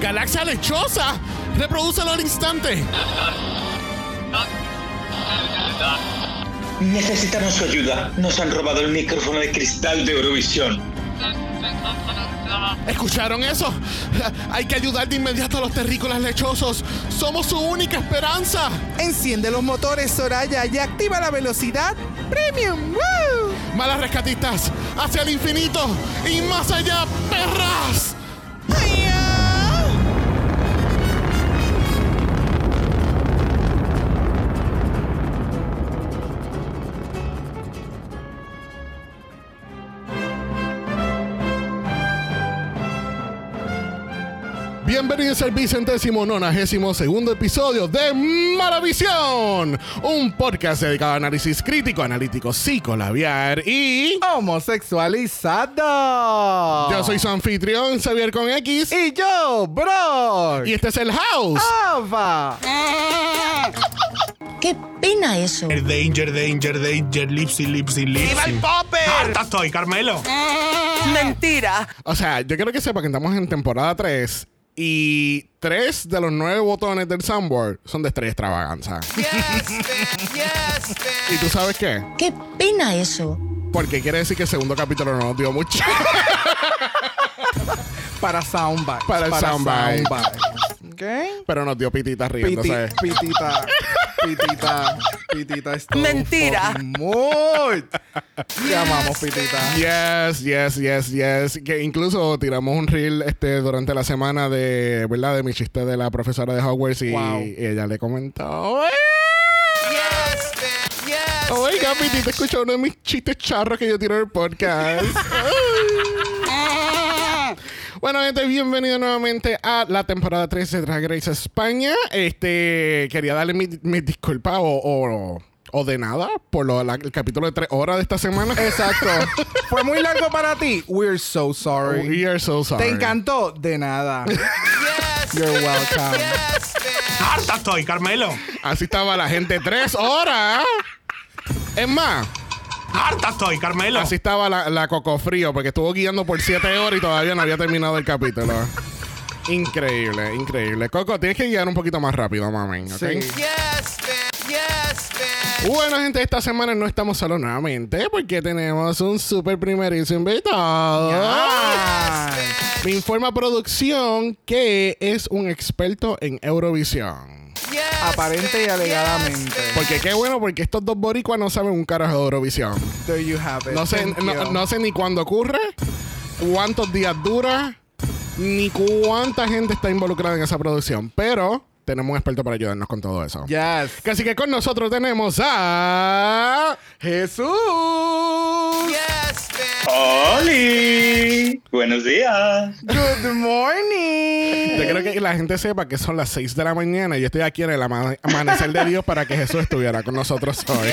galaxia lechosa. Reprodúcelo al instante. Necesitamos su ayuda. Nos han robado el micrófono de cristal de Eurovisión. ¿Escucharon eso? Hay que ayudar de inmediato a los terrícolas lechosos. Somos su única esperanza. Enciende los motores, Soraya, y activa la velocidad premium. ¡Woo! Malas rescatistas, hacia el infinito y más allá, perras. Bienvenidos al vicentésimo nonagésimo segundo episodio de Maravisión, un podcast dedicado a análisis crítico, analítico, psicolabiar y... Homosexualizado. Yo soy su anfitrión, Xavier con X, Y yo, bro. y este es el House. Ava. Qué pena eso. Danger, danger, danger, lipsy, lipsy, lipsy. ¡Viva el popper! ¡Harta estoy, Carmelo! Mentira. O sea, yo quiero que sepa que estamos en temporada 3 y tres de los nueve botones del soundboard son de estrella extravaganza. ¿Y tú sabes qué? Qué pena eso. Porque quiere decir que el segundo capítulo no nos dio mucho. Para soundbite. Para el soundbite. soundbite. ¿Ok? Pero nos dio pitita Piti- riéndose. pitita. Pitita. Pitita es Mentira. Muy. Te amamos, Pitita. Yes, yes, yes, yes. Que incluso tiramos un reel este durante la semana de, ¿verdad? De mi chiste de la profesora de Hogwarts y, Wow. y ella le comentó. Oiga, Pitita, escucha uno de mis chistes charros que yo tiro en el podcast. Bueno, gente, bienvenido nuevamente a la temporada 3 de Drag Race España. Este, quería darle mi, mi disculpa o, o, o de nada por lo- la- el capítulo de 3 horas de esta semana. Exacto. ¿Fue muy largo para ti? We're so sorry. We are so sorry. ¿Te encantó? De nada. You're welcome. ¡Harta estoy, Carmelo! Así estaba la gente tres horas. Es más, ¡Harta estoy, Carmelo! así estaba la, la Coco Frío, porque estuvo guiando por siete horas y todavía no había terminado el capítulo. Increíble, increíble. Coco, tienes que guiar un poquito más rápido, mami. ¿ok? Sí. Bueno, gente, esta semana no estamos solos nuevamente porque tenemos un super primerísimo invitado. Yes. Me informa producción que es un experto en Eurovisión. Aparente y alegadamente. Porque qué bueno, porque estos dos boricuas no saben un carajo de Eurovisión. There you have it. No sé, no sé ni cuándo ocurre, cuántos días dura, ni cuánta gente está involucrada en esa producción. Pero tenemos un experto para ayudarnos con todo eso. Yes. Así que con nosotros tenemos a Jesús. ¡Holi! Buenos días. Good morning. Yo creo que la gente sepa que son las 6 de la mañana y yo estoy aquí en el ama- amanecer de Dios para que Jesús estuviera con nosotros hoy.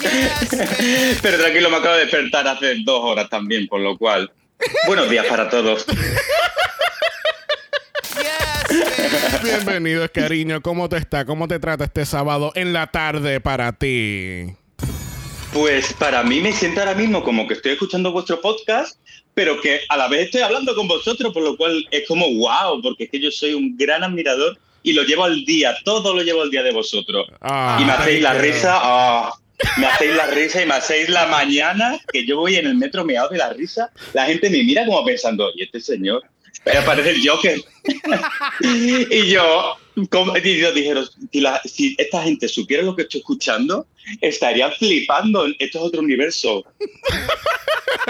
Pero tranquilo, me acabo de despertar hace dos horas también, por lo cual. Buenos días para todos. Bienvenidos, cariño. ¿Cómo te está? ¿Cómo te trata este sábado en la tarde para ti? Pues para mí me siento ahora mismo como que estoy escuchando vuestro podcast, pero que a la vez estoy hablando con vosotros, por lo cual es como wow, porque es que yo soy un gran admirador y lo llevo al día, todo lo llevo al día de vosotros. Ah, y me hacéis la risa, ah, me hacéis la risa y me hacéis la mañana que yo voy en el metro meado de la risa. La gente me mira como pensando, ¿y este señor? Aparece el Joker. y yo, como, y yo dijeron, si, la- si esta gente supiera lo que estoy escuchando, estaría flipando. Esto es otro universo.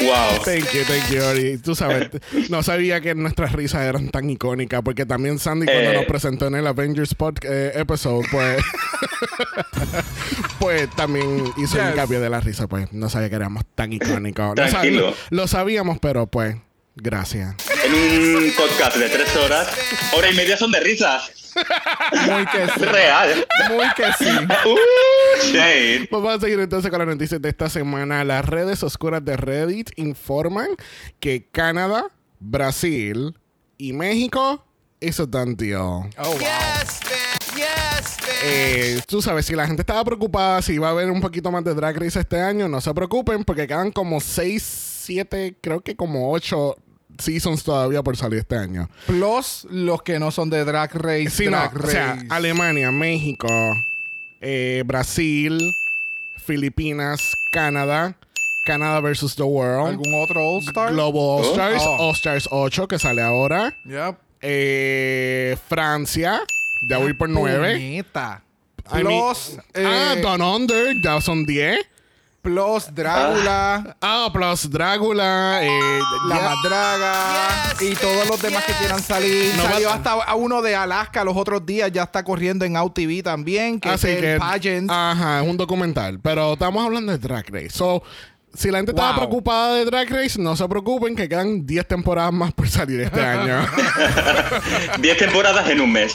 wow. Thank you, thank you, Ori. Tú sabes, no sabía que nuestras risas eran tan icónicas porque también Sandy cuando Eh. nos presentó en el Avengers pod, eh, episode, pues, pues también hizo Yes. hincapié de la risa, pues no sabía que éramos tan icónicos. Lo, sab- lo sabíamos, pero pues, gracias. En un podcast de tres horas, hora y media son de risas. Muy que sí. Real. Muy que sí. Uh. Pues vamos a seguir entonces con las noticias de esta semana. Las redes oscuras de Reddit informan que Canadá, Brasil y México hizo tan tío. Oh, wow. Eh, tú sabes, si la gente estaba preocupada si iba a haber un poquito más de Drag Race este año, no se preocupen porque quedan como 6, 7, creo que como 8 seasons todavía por salir este año. Plus los que no son de Drag Race. Sí, no, Drag o sea. Alemania, México, eh, Brasil, Filipinas, Canadá, Canadá versus the World, ¿Algún otro All Star? Global All Stars, Oh. All Stars 8 que sale ahora, Yep. eh, Francia, ya voy por 9. Puñeta. I mean- Plus, eh, ah, Down Under, ya son 10. Plus Drácula, Ah, plus Drácula, eh, La ya- Madraga y todos los demás que quieran salir. No Salió hasta a uno de Alaska los otros días, ya está corriendo en Out TV también, que Así es el que, pageant. ajá, es un documental. Pero estamos hablando de Drag Race. So, si la gente estaba preocupada de Drag Race, no se preocupen que quedan 10 temporadas más por salir este año. Diez temporadas en un mes.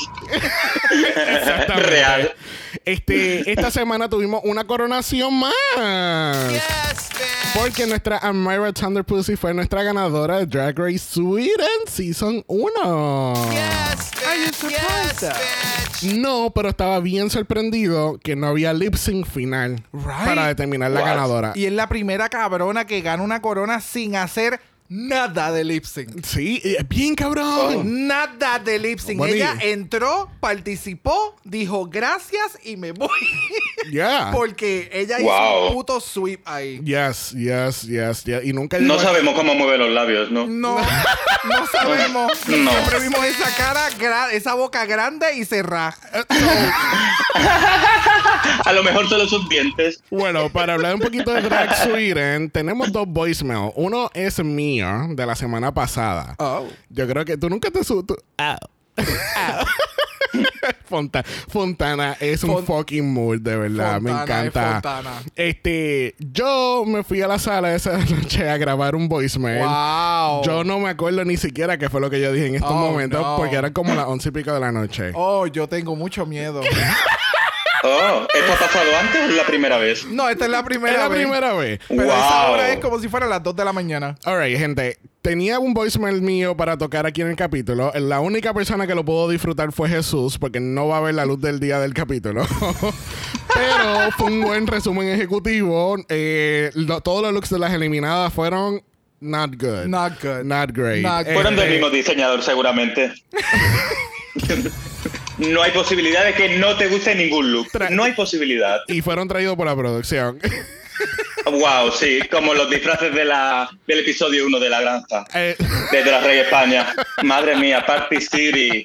Exactamente. Real. Este, esta semana tuvimos una coronación más. Porque nuestra Amira Thunder Pussy fue nuestra ganadora de Drag Race Sweden Season 1. Are you surprised? No, pero estaba bien sorprendido que no había lip sync final Right. para determinar la What? ganadora. Y es la primera cabrona que gana una corona sin hacer nada de lip sync. Sí, es bien cabrón. Nada de lip sync. Bueno, y- Ella entró, participó, dijo gracias y me voy. Yeah. Porque ella hizo Wow. un puto sweep ahí. Yes, yes, yes, yes. Y nunca No a- sabemos cómo mueve los labios, ¿no? No, no sabemos. No. Siempre vimos esa cara, gra- esa boca grande y cerrada. A lo mejor solo sus dientes. Bueno, para hablar un poquito de Drag Sweden, tenemos dos voicemail. Uno es mío, de la semana pasada. Oh. Yo creo que tú nunca te su... tú- Au. Au. Fonta- Fontana es un fucking mood, de verdad. me Fontana encanta. Este, yo me fui a la sala esa noche a grabar un voicemail. Wow. Yo no me acuerdo ni siquiera qué fue lo que yo dije en estos Oh, momentos, no. porque eran como las once y pico de la noche. Oh, yo tengo mucho miedo. Oh, ¿esto ha pasado antes o es la primera vez? No, esta es la primera Era la vez. primera vez. Pero esa Wow. hora es como si fuera las 2 de la mañana. Alright, gente. Tenía un voicemail mío para tocar aquí en el capítulo. La única persona que lo pudo disfrutar fue Jesús, porque no va a ver la luz del día del capítulo. Pero fue un buen resumen ejecutivo. Eh, lo- todos los looks de las eliminadas fueron not good. Not good. Not great. Not good. Fueron del mismo diseñador, seguramente. No hay posibilidad de que no te guste ningún look. Tra- No hay posibilidad. Y fueron traídos por la producción. Wow, sí, como los disfraces de la, del episodio 1 de La Granja. Eh, De Drag Race España. Madre mía, Party City.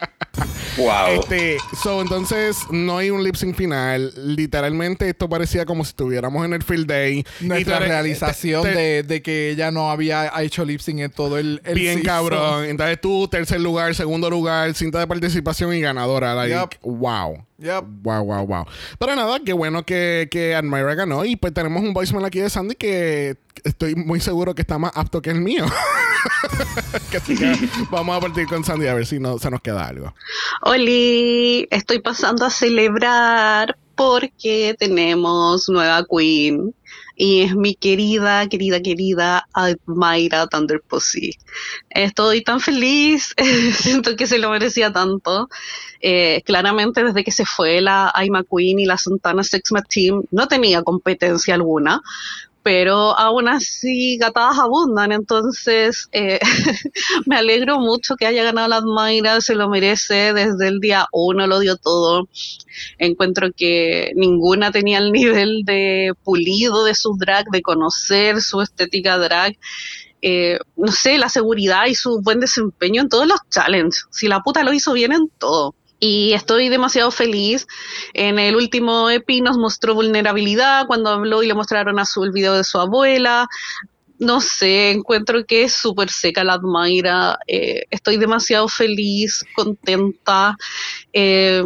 Wow. Este, so, entonces no hay un lip sync final. Literalmente esto parecía como si estuviéramos en el field day. Nuestra Y realización te- te- de, de que ella no había hecho lip sync en todo el, el Bien season. cabrón. Entonces tú, tercer lugar, segundo lugar, cinta de participación y ganadora. Like, Yep. wow. Yep. Wow, wow, wow. Pero nada, qué bueno que, que Admira ganó. Y pues tenemos un voicemail aquí de Sandy que estoy muy seguro que está más apto que el mío. Así que vamos a partir con Sandy a ver si no, se nos queda algo. Oli, estoy pasando a celebrar porque tenemos nueva queen y es mi querida, querida, querida Admira Thunder Pussy. Estoy tan feliz, siento que se lo merecía tanto. Eh, claramente desde que se fue la Aima Queen y la Santana Sexma Team no tenía competencia alguna, pero aún así gatadas abundan, entonces eh, me alegro mucho que haya ganado la Admira, se lo merece, desde el día uno lo dio todo. Encuentro que ninguna tenía el nivel de pulido de su drag, de conocer su estética drag. eh, no sé, la seguridad y su buen desempeño en todos los challenges. Si la puta lo hizo bien en todo. Y estoy demasiado feliz. En el último EPI nos mostró vulnerabilidad cuando habló y le mostraron a su el video de su abuela. No sé, encuentro que es súper seca la Admaira. Eh, estoy demasiado feliz, contenta. Eh,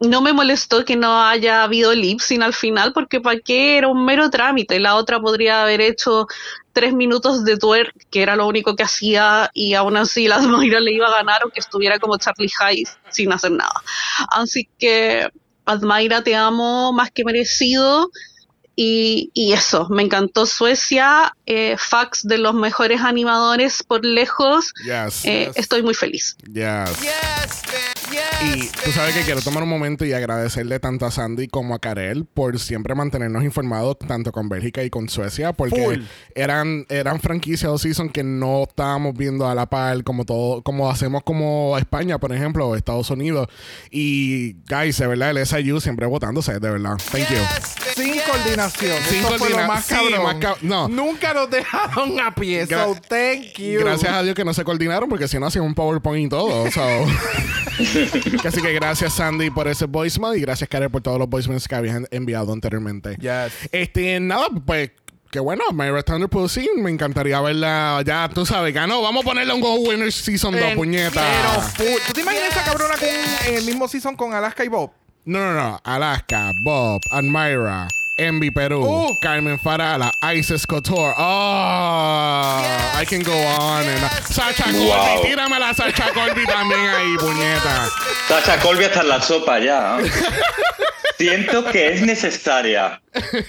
no me molestó que no haya habido lip sync al final, porque para qué era un mero trámite. La otra podría haber hecho tres minutos de twerk, que era lo único que hacía, y aún así la Admaira le iba a ganar, aunque estuviera como Charlie Hayes sin hacer nada. Así que, Admaira, te amo más que merecido. Y, y eso, me encantó Suecia, eh, fax de los mejores animadores por lejos. Yes. Eh, yes. Estoy muy feliz. Yes. Yes, Y tú sabes que quiero tomar un momento y agradecerle tanto a Sandy como a Karel por siempre mantenernos informados tanto con Bélgica y con Suecia porque Full. eran eran franquicias o season que no estábamos viendo a la par como todo como hacemos como España por ejemplo o Estados Unidos y guys de verdad el SIU siempre votándose de verdad thank you yes, Sin yes. coordinación. Sin Eso fue lo coordina- más sí, cabrón. más cab- no. Nunca nos dejaron a pie. Gra- so, thank you. Gracias a Dios que no se coordinaron porque si no hacían un PowerPoint y todo. So. Así que gracias Sandy por ese voicemail y gracias Karel por todos los voicemails que habías enviado anteriormente. Yes. Este, nada, pues. Que bueno, Myra Thunder Pussy, me encantaría verla. Ya tú sabes, ganó. Vamos a ponerle un Go Winner Season 2, En- puñeta. Pero. ¿Tú te imaginas esa cabrona con, en el mismo season con Alaska y Bob? No, no, no. Alaska, Bob, Admira, Envy Perú, Uh. Carmen Farala, Isis Couture. Oh, I can go on. and on. Sacha Wow. Colby, tírame la Sacha Colby también ahí, puñeta. Sacha Colby hasta en la sopa ya. Siento que es necesaria.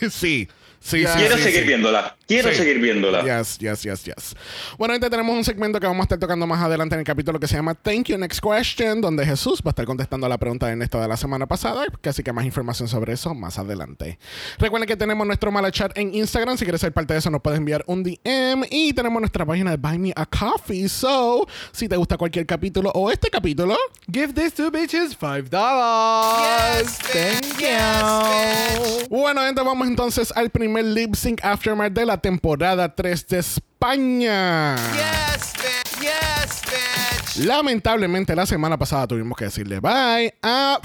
sí. Sí, sí, Quiero sí, seguir sí. viéndola. Quiero Sí. seguir viéndola. Yes, yes, yes, yes. Bueno, gente, tenemos un segmento que vamos a estar tocando más adelante en el capítulo que se llama Thank You Next Question, donde Jesús va a estar contestando la pregunta de Ernesto de la semana pasada, así que más información sobre eso más adelante. Recuerden que tenemos nuestro mala chat en Instagram, si quieres ser parte de eso nos puedes enviar un DM y tenemos nuestra página de Buy Me a Coffee, so si te gusta cualquier capítulo o este capítulo, Give these two bitches five dollars. Thank you. Bueno, gente, vamos entonces al primer lip sync aftermath de la temporada 3 de España. Yes, bitch. Yes, bitch. Lamentablemente, la semana pasada tuvimos que decirle bye a.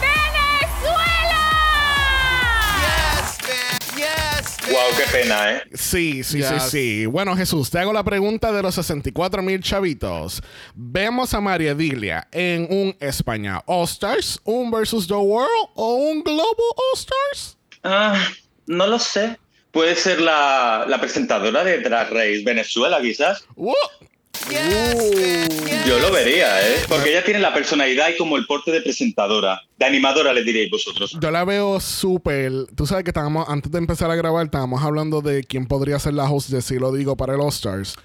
Yes, bitch. Yes, bitch. Wow, qué pena, ¿eh? Sí, sí, Yes. sí, sí. Bueno, Jesús, te hago la pregunta de los 64 mil chavitos. Vemos a María Dilia en un España All Stars, un Versus the World o un Global All Stars. Ah, no lo sé. Puede ser la, la presentadora de Drag Race Venezuela, quizás. ¡Uh! Yo lo vería, ¿eh? Porque ella tiene la personalidad y como el porte de presentadora. De animadora, le diréis vosotros. Yo la veo súper. Tú sabes que estábamos, antes de empezar a grabar, estábamos hablando de quién podría ser la host de Si lo digo para el All Stars.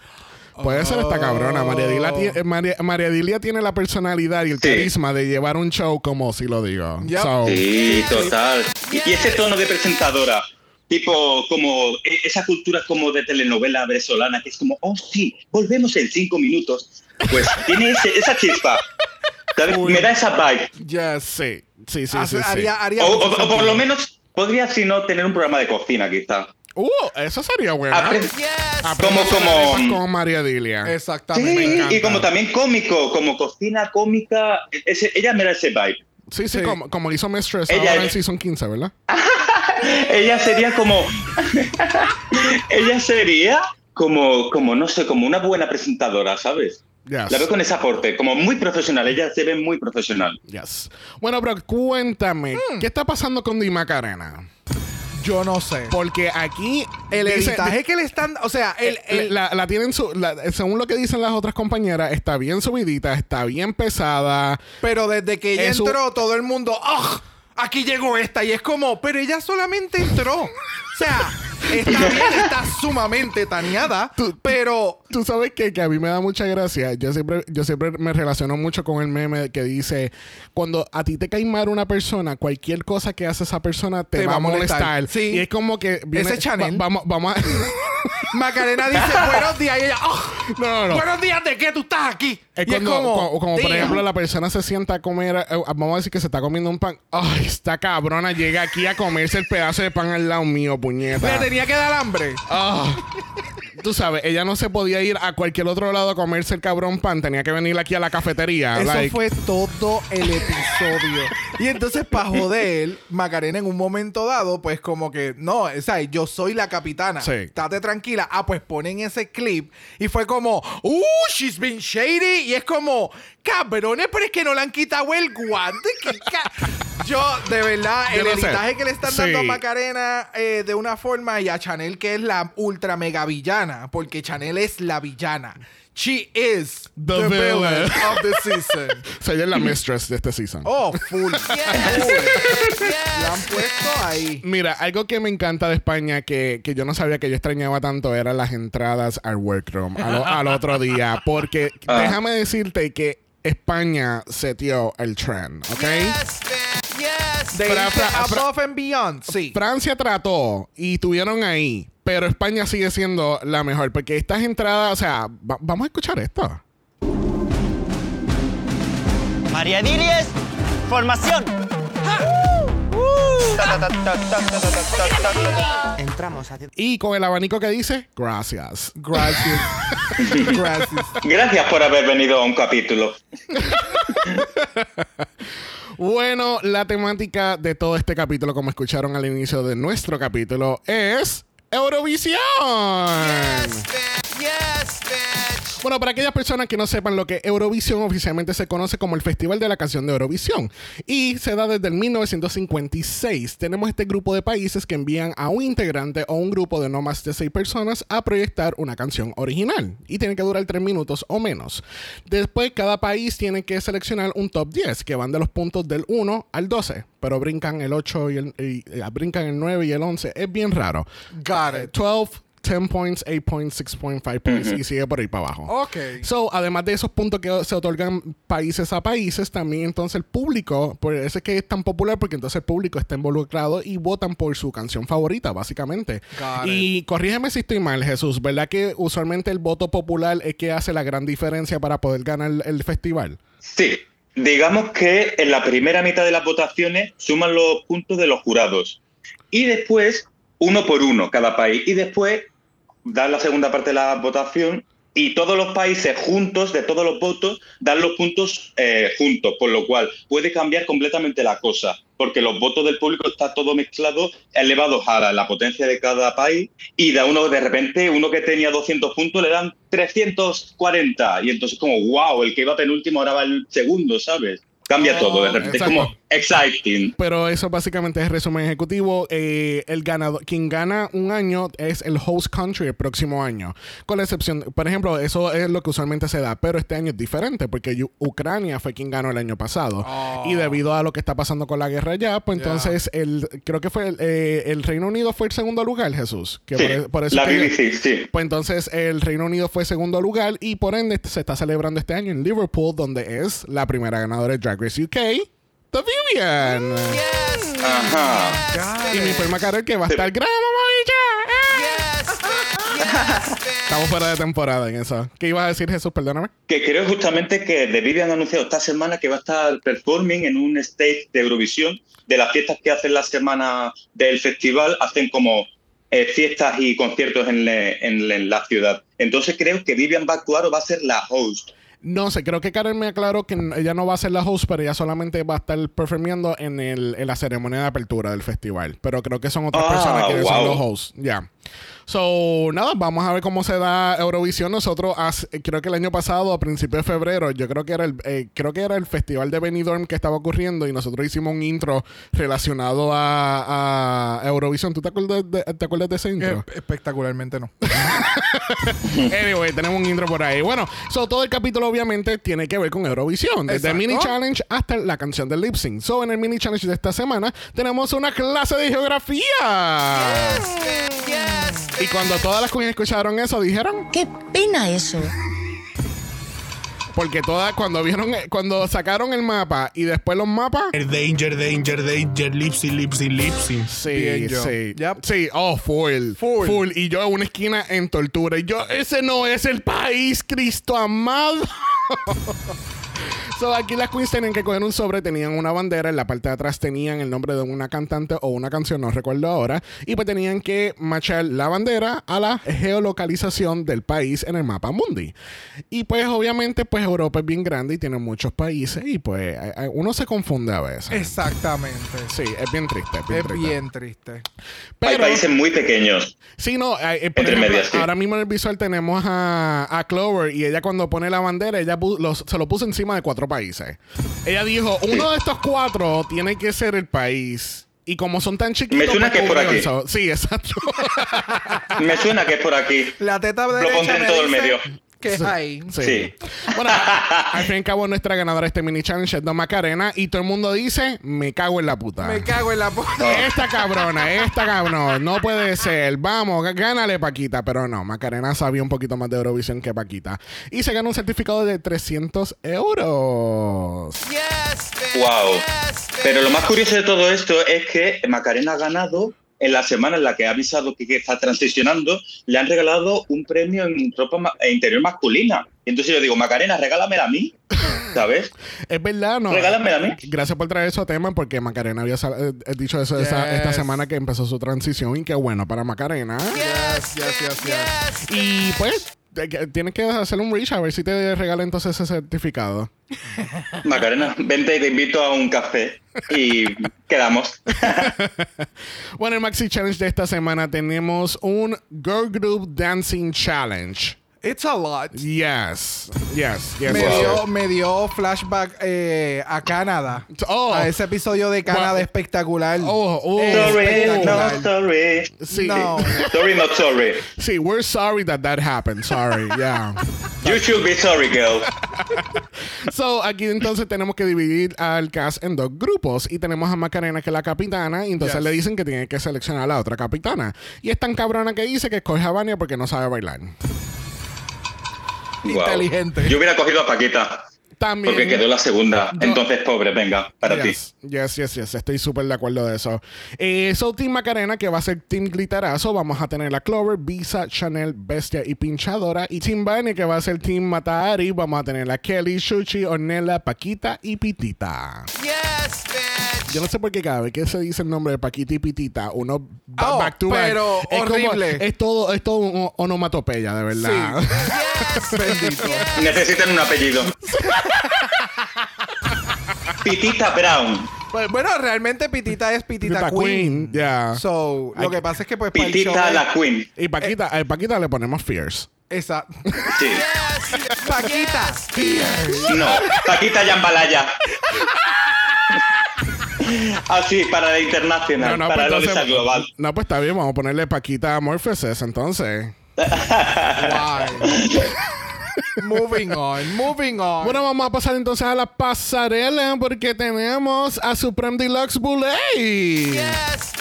Puede ser esta cabrona. María Dilia, tie- eh, María, María Dilia tiene la personalidad y el Sí. carisma de llevar un show como si lo digo. Yep. So, Sí, total. Y, y ese tono de presentadora, tipo como e- esa cultura como de telenovela venezolana, que es como, oh sí, volvemos en cinco minutos. Pues tiene ese- esa chispa. Me da esa vibe. Yes. sí, sí, sí, Hace- sí, sí. haría, haría O, o- o por lo menos podría, si no, tener un programa de cocina, quizá. Uh, eso sería bueno. Apre- Yes. Como- como- con María Dilia. Exactamente. Sí, y como también cómico, como cocina cómica, ese- ella me da ese vibe. Sí, sí, Sí. Como, como hizo Mistress Ella- ahora en Season 15, ¿verdad? Ella sería como. ella sería como, como, no sé, como una buena presentadora, ¿sabes? Yes. La veo con ese aporte, como muy profesional. Ella se ve muy profesional. Yes. Bueno, pero cuéntame, Hmm. ¿qué está pasando con Di Macarena? Yo no sé. Porque aquí. El dice- editaje que le están. O sea, el. Eh, el- la, la tienen su, la- según lo que dicen las otras compañeras, está bien subidita, está bien pesada. pero desde que ella entró, todo el mundo. ¡Ah! Aquí llegó esta. Y es como. Pero ella solamente entró. O sea, está bien, está sumamente taneada. Pero. Tú sabes que, que a mí me da mucha gracia. Yo siempre, yo siempre me relaciono mucho con el meme que dice: cuando a ti te cae mal una persona, cualquier cosa que hace esa persona te, va, a molestar. Sí. Y es como que. viene- Ese Chanel. va- vamos, vamos a. Macarena dice buenos días. Y ella. ¡Ah! no, no, no. Buenos días, ¿de qué tú estás aquí? Es y cuando, es como. como, como, por ejemplo, la persona se sienta a comer, eh, vamos a decir que se está comiendo un pan. Ay, esta cabrona llega aquí a comerse el pedazo de pan al lado mío, puñeta. Tenía que dar hambre. Ah. tú sabes, ella no se podía ir a cualquier otro lado a comerse el cabrón pan, tenía que venir aquí a la cafetería. Eso like- fue todo el episodio. y entonces, para joder, Macarena en un momento dado, pues como que, no, o sea, yo soy la capitana. Sí. Estate tranquila. Ah, pues ponen ese clip. Y fue como, uh, she's been shady. Y es como, cabrones, pero es que no le han quitado el guante. ¿Qué ca-?" Yo, de verdad, Yo el no sé. editaje que le están Sí. dando a Macarena eh, de una forma y a Chanel que es la ultra mega villana, porque Chanel es la villana. She is The the, villain villain. of the season. O sea, ella es la mistress de este season. Oh, full. full. La han puesto ahí. Mira, algo que me encanta de España que, que yo no sabía que yo extrañaba tanto eran las entradas al workroom al, al otro día. Porque Ah. déjame decirte que España setió el trend, ¿ok? De Fra- irse fra- fra- above and beyond. Sí. Francia trató y estuvieron ahí, pero España sigue siendo la mejor porque estas entradas, o sea, va- vamos a escuchar esto. María Diles, formación. Entramos Y con el abanico que dice, gracias. Gracias. Gracias. Gracias por haber venido a un capítulo. Bueno, la temática de todo este capítulo, como escucharon al inicio de nuestro capítulo, es Eurovisión. Bueno, para aquellas personas que no sepan lo que Eurovisión oficialmente se conoce como el Festival de la Canción de Eurovisión y se da desde el 1956. Tenemos este grupo de países que envían a un integrante o un grupo de no más de seis personas a proyectar una canción original y tiene que durar tres minutos o menos. Después, cada país tiene que seleccionar un top 10 que van de los puntos del 1 al 12, pero brincan el 8 y el, y- y- brincan el 9 y el 11. Es bien raro. Got it. 12, 10 points, 8 points, 6 points, 5 points y sigue por ahí para abajo. Ok. So, además de esos puntos que se otorgan países a países, también entonces el público, por eso es que es tan popular, porque entonces el público está involucrado y votan por su canción favorita, básicamente. Got y corrígeme si estoy mal, Jesús, ¿verdad que usualmente el voto popular es que hace la gran diferencia para poder ganar el, el festival? Sí, digamos que en la primera mitad de las votaciones suman los puntos de los jurados. Y después, uno por uno cada país. Y después dan la segunda parte de la votación y todos los países juntos, de todos los votos, dan los puntos eh, juntos, por lo cual puede cambiar completamente la cosa, porque los votos del público está todo mezclado, elevados a la, la potencia de cada país, y da uno de repente, uno que tenía 200 puntos le dan 340, y entonces como, wow, el que iba penúltimo ahora va el segundo, ¿sabes? Cambia Oh, todo, de repente es como. Exciting. Pero eso básicamente es el resumen ejecutivo. Eh, el ganador, quien gana un año es el host country el próximo año. Con la excepción, por ejemplo, eso es lo que usualmente se da, pero este año es diferente porque Yu- Ucrania fue quien ganó el año pasado. Y debido a lo que está pasando con la guerra allá, pues entonces el, creo que fue el, eh, el Reino Unido fue el segundo lugar, Jesús. Que Sí, por, por eso la que- BBC, sí. pues entonces el Reino Unido fue segundo lugar y por ende se está celebrando este año en Liverpool, donde es la primera ganadora de Drag Race UK, The Vivian. Ajá. Y mi forma Carol que va a estar grama, mamicha. Estamos fuera de temporada en eso. ¿Qué ibas a decir, Jesús? Perdóname. Que creo justamente que The Vivian ha anunciado esta semana que va a estar performing en un stage de Eurovisión, de las fiestas que hacen la semana del festival, hacen como eh, fiestas y conciertos en, le- en le- en la ciudad. Entonces creo que Vivian va a actuar o va a ser la host. No sé, creo que Karen me aclaró que ella no va a ser la host, pero ella solamente va a estar performiendo en, el, en la ceremonia de apertura del festival. Pero creo que son otras Ah, personas que son los hosts. Ya. So, nada, vamos a ver cómo se da Eurovisión. Nosotros, creo que el año pasado, a principios de febrero, yo creo que era el, eh, creo que era el festival de Benidorm que estaba ocurriendo y nosotros hicimos un intro relacionado a, a Eurovisión. ¿Tú te acuerdas de, te acuerdas de ese intro? Eh, espectacularmente no. Anyway, tenemos un intro por ahí. Bueno, so, todo el capítulo obviamente tiene que ver con Eurovisión. Desde el mini challenge hasta la canción del lip sync. So, en el mini challenge de esta semana tenemos una clase de geografía. Y cuando todas las queens escucharon eso, dijeron, ¡Qué pena eso! porque todas cuando vieron, cuando sacaron el mapa y después los mapas. Danger, danger, danger, lipsy, lipsy, lipsy. Sí, Bien sí. Yep. Sí, oh, full, Full. full. Y yo en una esquina en tortura. Y yo, ese no es el país, Cristo amado. So, aquí las queens tenían que coger un sobre, tenían una bandera, en la parte de atrás tenían el nombre de una cantante o una canción, no recuerdo ahora, y pues tenían que machar la bandera a la geolocalización del país en el mapa mundi. Y pues obviamente pues Europa es bien grande y tiene muchos países y pues eh, eh, uno se confunde a veces. Exactamente. Sí, es bien triste. Es bien Es triste. bien triste. Hay Pero- países muy pequeños. Sí, no, eh, eh, por Entre ejemplo, medias, sí. ahora mismo en el visual tenemos a, a Clover y ella cuando pone la bandera, ella los- se lo puso encima de cuatro países. Ella dijo, uno de estos cuatro tiene que ser el país. Y como son tan chiquitos... Me suena pues, que es por aquí. Sí, exacto. Me suena que es por aquí. La teta Lo derecha pondré en todo el medio. Que es ahí. Sí. Sí. Bueno, al fin y al cabo, nuestra ganadora de este mini challenge es Don Macarena y todo el mundo dice, me cago en la puta. Me cago en la puta. Esta cabrona, esta cabrona, no puede ser. Vamos, gánale Paquita. Pero no, Macarena sabía un poquito más de Eurovisión que Paquita. Y se ganó un certificado de 300 euros. Wow. Pero lo más curioso de todo esto es que Macarena ha ganado en la semana en la que ha avisado que, que está transicionando, le han regalado un premio en ropa ma- interior masculina. Y entonces yo digo, Macarena, regálamela a mí, ¿sabes? Es verdad, ¿no? Regálamela a mí. Gracias por traer eso a tema porque Macarena había eh, dicho eso esa- esta Yes. semana que empezó su transición y qué bueno para Macarena. Yes, yes, yes, yes. Y pues, tienes que hacer un reach a ver si te regala entonces ese certificado. Macarena, vente y te invito a un café y quedamos. Bueno, el Maxi Challenge de esta semana tenemos un Girl Group Dancing Challenge. It's a lot. Yes, yes, yes. Me, dio, me dio flashback eh, a Canadá. Oh. A ese episodio de Canadá Wow. espectacular. Oh, oh. Sorry, Espectacular. no sorry. Sí, No. Sorry, not sorry. sí, we're sorry that that happened. Sorry, yeah. You should be sorry, girl. So, aquí entonces tenemos que dividir al cast en dos grupos y tenemos a Macarena que es la capitana y entonces Yes. le dicen que tiene que seleccionar a la otra capitana. Y es tan cabrona que dice que escoge a Vania porque no sabe bailar. Wow. Inteligente. Yo hubiera cogido a Paquita También. porque quedó la segunda. Yo- Entonces, pobre, venga, para ti. Yes, yes, yes, yes. Estoy súper de acuerdo de eso. Eh, so, Team Macarena, que va a ser Team Glitterazo, vamos a tener a Clover, Visa, Chanel, Bestia y Pinchadora. Y Team Bunny, que va a ser Team Matahari, vamos a tener a Kelly, Shuchi, Ornella, Paquita y Pitita. Yo no sé por qué cada vez que se dice el nombre de Paquita y Pitita, uno va Oh, back to back. pero es como- horrible. es todo, es todo un onomatopeya, de verdad. Bendito. Necesitan un apellido. Pitita Brown. Pues, Bueno, realmente Pitita es Pitita, Pitita Queen. Queen, ya. So, Hay lo que- que pasa es que pues para el show Pitita es- la Queen. Y Paquita, a Paquita le ponemos Fierce. Esa. Sí. Paquita. No, Paquita Yambalaya. Así, para la internacional, para pues la entonces- global. No, pues está bien, vamos a ponerle Paquita Amorphosis entonces. moving on, moving on. Bueno, vamos a pasar entonces a la pasarela porque tenemos a Supreme Deluxe Boulay.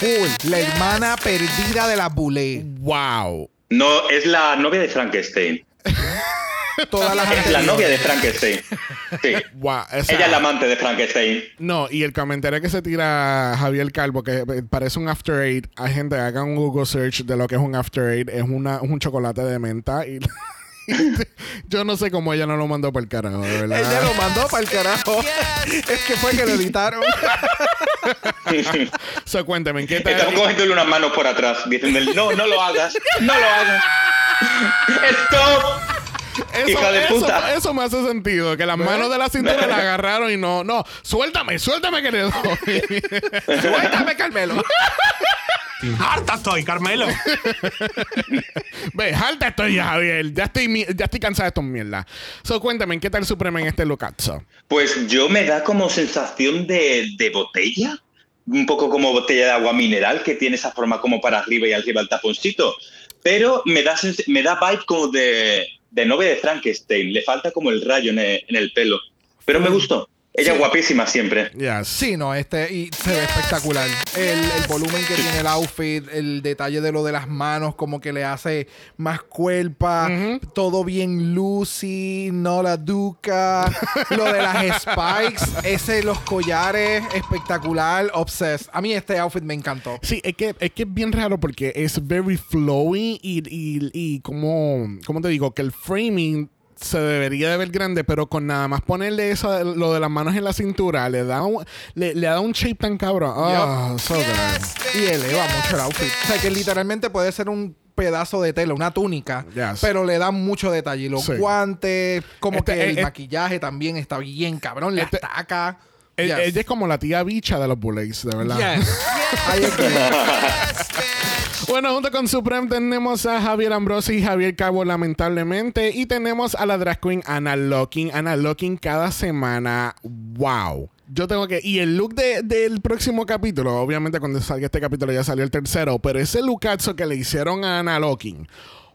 Cool. La hermana perdida de la Boulé. Wow. No, es la novia de Frankenstein. Todas las Es la novia de Frankenstein. Sí. Wow. o sea, Ella es la amante de Frankenstein. No, y el comentario que se tira Javier Calvo, que eh, parece un After Eight, hay gente que haga un Google search de lo que es un After Eight, es una, es un chocolate de menta y yo no sé cómo ella no lo mandó por el carajo, de verdad. Ella lo mandó para el carajo. Es que fue que lo editaron. So, cuéntame, ¿qué tal? Estamos cogiéndole unas manos por atrás, diciéndole, no, no lo hagas, no lo hagas. ¡Stop! Eso, Hija de eso- puta. eso me hace sentido. Que las manos de la cintura la agarraron y no, no, suéltame, suéltame que le doy. Suéltame, Carmelo. ¡Harta estoy, Carmelo! Ve, alta estoy ya, Javier. Ya estoy, ya estoy cansada de estos mierdas. So, cuéntame, ¿qué tal Supreme en este locazo? Pues yo me da como sensación de, de botella, un poco como botella de agua mineral, que tiene esa forma como para arriba y arriba el taponcito. Pero me da, me da vibe como de, de novia de Frankenstein. Le falta como el rayo en el, en el pelo. Pero me gustó. Ella es guapísima siempre. Yes. Sí, no, este y se ve espectacular. El, el volumen que tiene el outfit, el detalle de lo de las manos, como que le hace más cuerpa, todo bien Lucy, no la duca, lo de las spikes, ese los collares, espectacular, obsessed. A mí este outfit me encantó. Sí, es que, es que es bien raro porque es very flowy y, y, y como, ¿cómo te digo? Que el framing se debería de ver grande, pero con nada más ponerle eso, lo de las manos en la cintura, le da un, le, le da un shape tan cabrón. Ah, so. Y eleva mucho el outfit. O sea, que literalmente puede ser un pedazo de tela, una túnica, Yes. pero le da mucho detalle. Los Sí. guantes, como Este, que el eh, eh, maquillaje también está bien cabrón, las Este- tacas. E- Yes. Ella es como la tía bicha de los bullets, de verdad. Yes. Ahí es que- Bueno, junto con Supreme tenemos a Javier Ambrosi y Javier Cabo, lamentablemente. Y tenemos a la drag queen Anna Locking. Anna Locking cada semana. ¡Wow! Yo tengo que. Y el look de- del próximo capítulo, obviamente cuando salga este capítulo ya salió el tercero, pero ese lookazo que le hicieron a Anna Locking.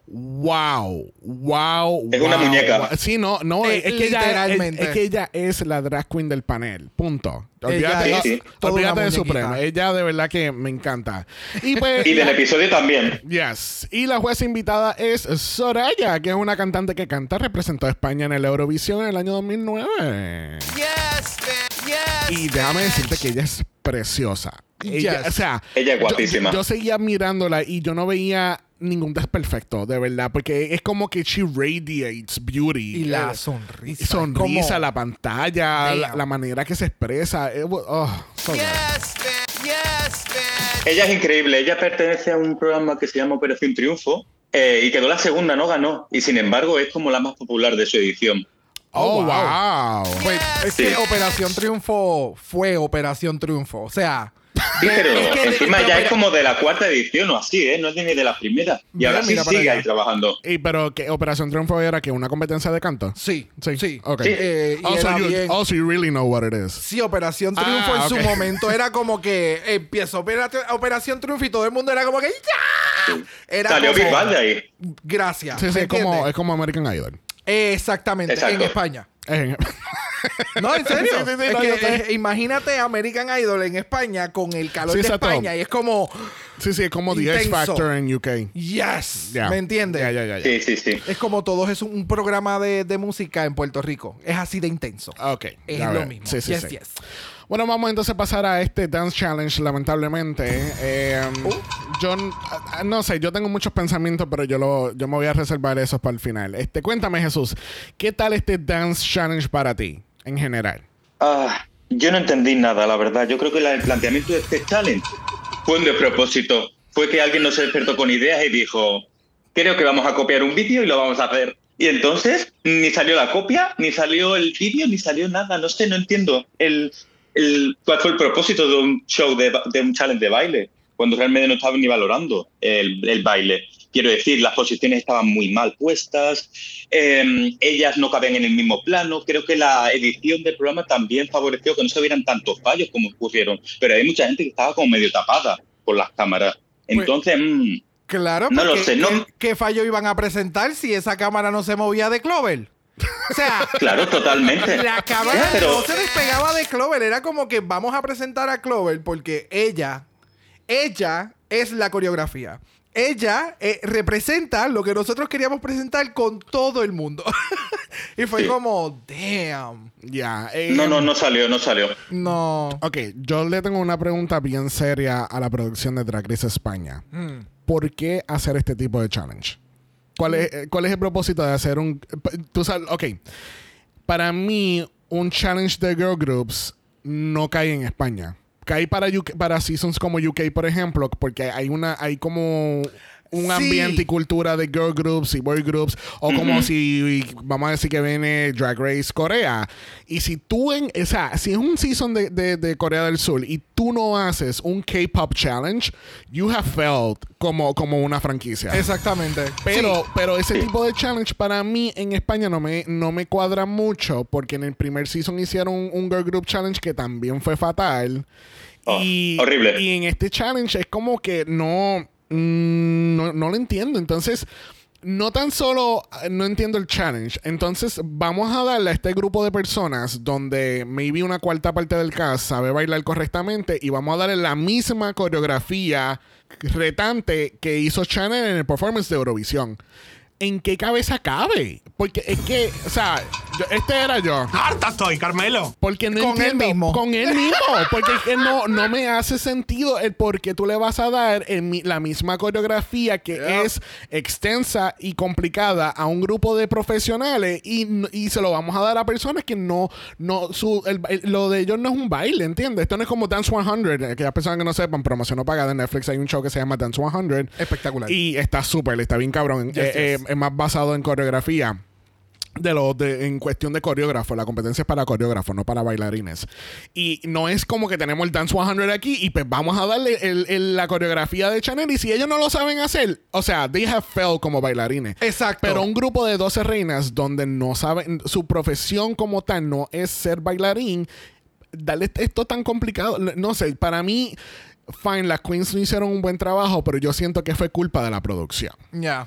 Wow, wow. Es una muñeca. wow. Sí, no, no, Eh, es, que ella, es, literalmente. es que ella es la drag queen del panel. Punto. Ella Olvídate, es Sí, olvídate de. Supreme. Ella de verdad que me encanta. Y pues. Y del episodio también. Yes. Y la jueza invitada es Soraya, que es una cantante que canta, representó a España en el Eurovisión en el año 2009. Y déjame decirte que ella es preciosa. Ella, Yes. O sea, Ella es guapísima. Yo, yo seguía mirándola y yo no veía ningún desperfecto, de verdad, porque es como que she radiates beauty. y la Eh, sonrisa. sonrisa, como- la pantalla, la, manera que se expresa. eh, oh, so good. Ella es increíble. Ella pertenece a un programa que se llama Operación Triunfo eh, y quedó la segunda, no ganó. Y sin embargo es como la más popular de su edición. Oh, Oh, wow. Pues es Sí. que Operación Triunfo fue Operación Triunfo. O sea, Sí, pero es que- encima pero ya mira- es como de la cuarta edición o así, ¿eh? No es ni de la primera. Y Mira, ahora sí mira sigue ahí trabajando. Y pero que Operación Triunfo era que una competencia de canto. sí, Sí. sí. Ok. Sí. Eh, y also, era you, bien- also, you really know what it is. Sí, Operación Triunfo Ah, en su momento era como que empezó Opera- Operación Triunfo y todo el mundo era como que ¡ya! Era Salió de ahí. Gracias. Sí, sí, ¿me es como, es como American Idol. Exactamente, Exacto. en España. Es- No, en serio. Sí, sí, sí, Es no, que, yo sé. eh, imagínate American Idol en España con el calor Sí, de exacto. España y es como sí, sí, es como The X Intenso. Factor en UK. yes. ¿me entiendes? Ya, ya, ya. ya. Sí, sí, sí. Es como todo es un programa de, de música en Puerto Rico. Es así de intenso. Ok. Es lo mismo. Sí, sí, yes, sí. yes. Bueno, vamos entonces a pasar a este Dance Challenge, lamentablemente. Eh, Uh. Yo ah, no sé, yo tengo muchos pensamientos, pero yo lo, yo me voy a reservar esos para el final. Este, cuéntame, Jesús, ¿qué tal este Dance Challenge para ti, en general? Ah, yo no entendí nada, la verdad. Yo creo que el planteamiento de este challenge fue un despropósito. Fue que alguien no se despertó con ideas y dijo, creo que vamos a copiar un vídeo y lo vamos a hacer. Y entonces ni salió la copia, ni salió el vídeo, ni salió nada. No sé, no entiendo el, el, cuál fue el propósito de un show, de, de un challenge de baile, cuando realmente no estaban ni valorando el, el baile. Quiero decir, las posiciones estaban muy mal puestas, eh, ellas no cabían en el mismo plano. Creo que la edición del programa también favoreció que no se vieran tantos fallos como ocurrieron, pero hay mucha gente que estaba como medio tapada por las cámaras. Entonces, mm, Claro, No lo sé, no- ¿qué, qué fallo iban a presentar si esa cámara no se movía de Clover? O sea, claro, totalmente. la cámara pero- no se despegaba de Clover. Era como que vamos a presentar a Clover porque ella, ella es la coreografía. Ella eh, representa lo que nosotros queríamos presentar con todo el mundo. y fue Sí. como, damn. Ya. eh, No, no, no salió, no salió. No. Ok, yo le tengo una pregunta bien seria a la producción de Drag Race España. Mm. ¿Por qué hacer este tipo de challenge? ¿Cuál es, eh, cuál es el propósito de hacer un... Tú sabes, ok. Para mí, un challenge de girl groups no cae en España. Cae para, UK para seasons como UK, por ejemplo, porque hay una hay como un Sí. ambiente y cultura de girl groups y boy groups. O como si, vamos a decir que viene Drag Race Corea. Y si tú en... O sea, si es un season de, de- de Corea del Sur y tú no haces un K-Pop challenge, you have felt como, como una franquicia. Exactamente. Pero, pero ese tipo de challenge para mí en España no me, no me cuadra mucho porque en el primer season hicieron un, un girl group challenge que también fue fatal. Oh, y, horrible. y en este challenge es como que no, mm, no, no lo entiendo. Entonces, no tan solo eh, no entiendo el challenge. Entonces, vamos a darle a este grupo de personas donde maybe una cuarta parte del cast sabe bailar correctamente y vamos a darle la misma coreografía retante que hizo Chanel en el performance de Eurovisión. ¿En qué cabeza cabe? Porque es que, o sea, Yo- este era yo. Harta estoy, Carmelo. Porque no Con él entiendo. mismo. Con él mismo. Porque es que no, no me hace sentido el por qué tú le vas a dar en mi- la misma coreografía que Yeah. es extensa y complicada a un grupo de profesionales y, n- y se lo vamos a dar a personas que no, no su, el- el- lo de ellos no es un baile, ¿entiendes? Esto no es como Dance 100, eh, que las personas que no sepan, promoción no pagada en Netflix, hay un show que se llama Dance 100. Espectacular. Y está súper, está bien cabrón. Yes, Eh, eh, yes. es más basado en coreografía de los de, en cuestión de coreógrafo. La competencia es para coreógrafos, no para bailarines. Y no es como que tenemos el Dance 100 aquí y pues vamos a darle el- el- la coreografía de Chanel. Y si ellos no lo saben hacer, o sea, they have failed como bailarines. Exacto. Pero un grupo de 12 reinas donde no saben, su profesión como tal no es ser bailarín, darle esto tan complicado. No sé, para mí, fine, las queens no hicieron un buen trabajo, pero yo siento que fue culpa de la producción. Ya.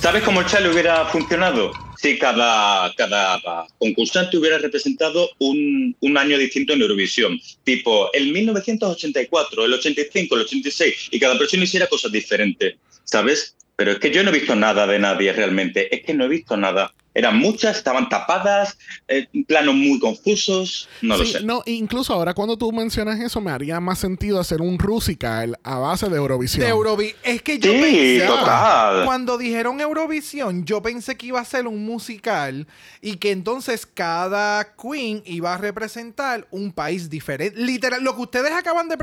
¿Sabes cómo el chale hubiera funcionado? Si cada, cada concursante hubiera representado un, un año distinto en Eurovisión. Tipo, el 1984, el 85, el 86, y cada persona hiciera cosas diferentes, ¿sabes? Pero es que yo no he visto nada de nadie realmente. Es que no he visto nada. Eran muchas, estaban tapadas, eh, planos muy confusos, no lo sé. no, incluso ahora cuando tú mencionas eso, me haría más sentido hacer un Rusical a base de Eurovisión. De Eurovisión. Es que yo Sí, pensé. total. Cuando dijeron Eurovisión, yo pensé que iba a ser un musical y que entonces cada queen iba a representar un país diferente. Literal, lo que ustedes acaban de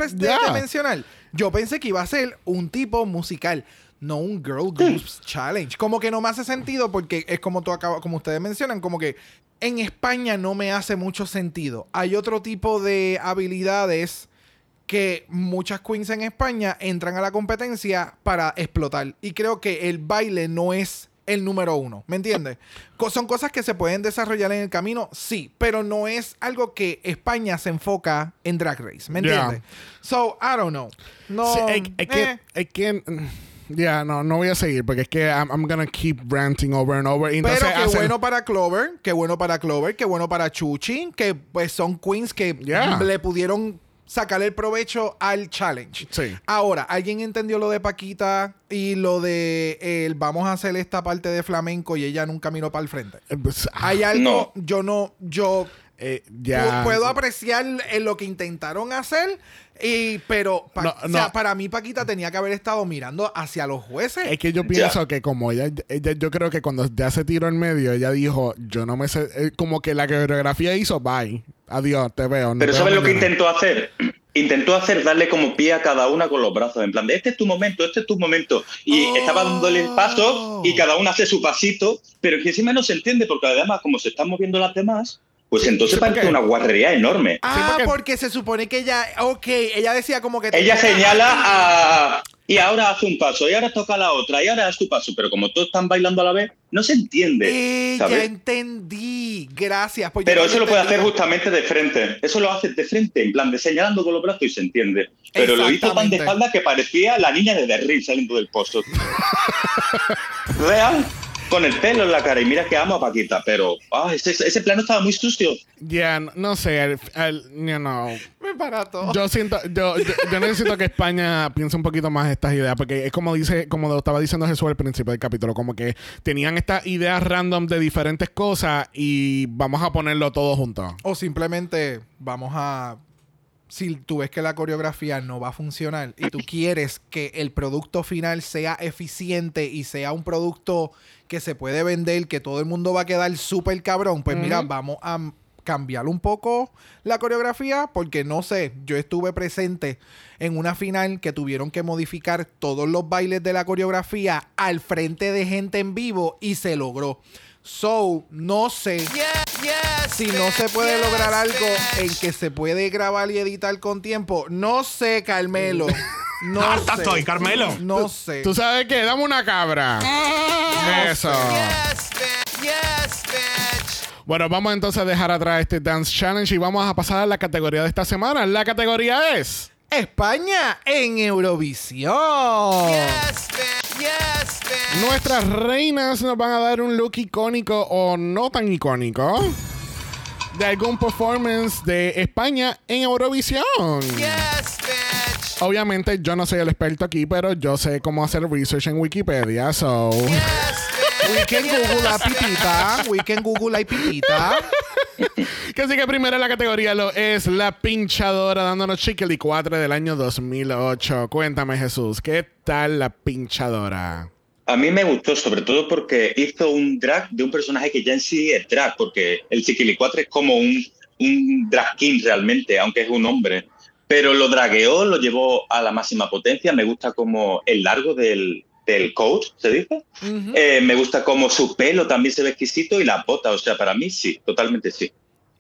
mencionar, yo pensé que iba a ser un tipo musical. No un girl groups challenge. Como que no me hace sentido porque es como tú acabas, como ustedes mencionan, como que en España no me hace mucho sentido. Hay otro tipo de habilidades que muchas queens en España entran a la competencia para explotar. Y creo que el baile no es el número uno. ¿Me entiendes? Co- son cosas que se pueden desarrollar en el camino, sí, pero no es algo que España se enfoca en Drag Race. ¿Me Yeah. entiendes? So, I don't know. No. Sí, eh. mm, ya, no, no voy a seguir porque es que I'm, I'm gonna keep ranting over and over. Entonces Pero qué hacen- bueno para Clover, qué bueno para Clover, qué bueno para Chuchi, que pues son queens que Yeah. le pudieron sacar el provecho al challenge. Sí. Ahora, ¿alguien entendió lo de Paquita y lo de el vamos a hacer esta parte de flamenco y ella nunca miró para el frente? Eh, pues, ah, Hay algo, No. yo no, yo eh, ya. puedo apreciar en lo que intentaron hacer, y, pero pa- No, o sea, no. para mí Paquita tenía que haber estado mirando hacia los jueces. Es que yo pienso que como ella, ella, yo creo que cuando ya se tiró en medio, ella dijo, yo no me sé, eh, como que la coreografía hizo, bye, adiós, te veo. nos Pero ¿sabes lo que mañana". intentó hacer? Intentó hacer darle como pie a cada una con los brazos, en plan de este es tu momento, este es tu momento. Y Oh. estaba dándole el paso y cada una hace su pasito, pero que encima no se entiende porque además como se están moviendo las demás, pues entonces sí, parece una guarrería enorme. Ah, porque- porque... se supone que ella, ok, ella decía como que... Ella señala a... Y ahora hace un paso, y ahora toca la otra, y ahora haz tu paso. Pero como todos están bailando a la vez, no se entiende. Eh, ya entendí, gracias. pues Pero no eso lo puede hacer justamente de frente. Eso lo hace de frente, en plan de señalando con los brazos y se entiende. Pero lo hizo tan de espalda que parecía la niña de The Ring saliendo del pozo. Real. Con el pelo en la cara. Y mira que amo a Paquita, pero ah, ese, ese plano estaba muy sucio. Ya, no, no sé, al- al- you know, Me para todo. Yo siento, yo, yo, yo necesito que España piense un poquito más estas ideas, porque es como dice, como lo estaba diciendo Jesús al principio del capítulo, como que tenían estas ideas random de diferentes cosas y vamos a ponerlo todo junto. O simplemente vamos a... Si tú ves que la coreografía no va a funcionar y tú quieres que el producto final sea eficiente y sea un producto que se puede vender, que todo el mundo va a quedar súper cabrón, pues mira, vamos a cambiar un poco la coreografía porque no sé, yo estuve presente en una final que tuvieron que modificar todos los bailes de la coreografía al frente de gente en vivo y se logró. So, no sé si no se puede lograr algo en que se puede grabar y editar con tiempo. No sé, Carmelo. No Harta sé. estoy, Carmelo. No sé. ¿Tú sabes qué? Dame una cabra. Eso. Bueno, vamos entonces a dejar atrás este Dance Challenge y vamos a pasar a la categoría de esta semana. La categoría es... España en Eurovisión. Nuestras reinas nos van a dar un look icónico o no tan icónico de algún performance de España en Eurovisión. Obviamente yo no soy el experto aquí, pero yo sé cómo hacer research en Wikipedia, so We can Google la pitita. We can Google la pitita. Que así que primero en la categoría lo es la pinchadora dándonos Chickly 4 del año 2008. Cuéntame, Jesús, ¿qué tal la pinchadora? A mí me gustó, sobre todo porque hizo un drag de un personaje que ya en sí es drag, porque el Chiquilicuatre es como un, un drag king realmente, aunque es un hombre. Pero lo dragueó, lo llevó a la máxima potencia. Me gusta como el largo del, del coat, ¿se dice? Eh, me gusta como su pelo también se ve exquisito y la bota. O sea, para mí sí, totalmente sí.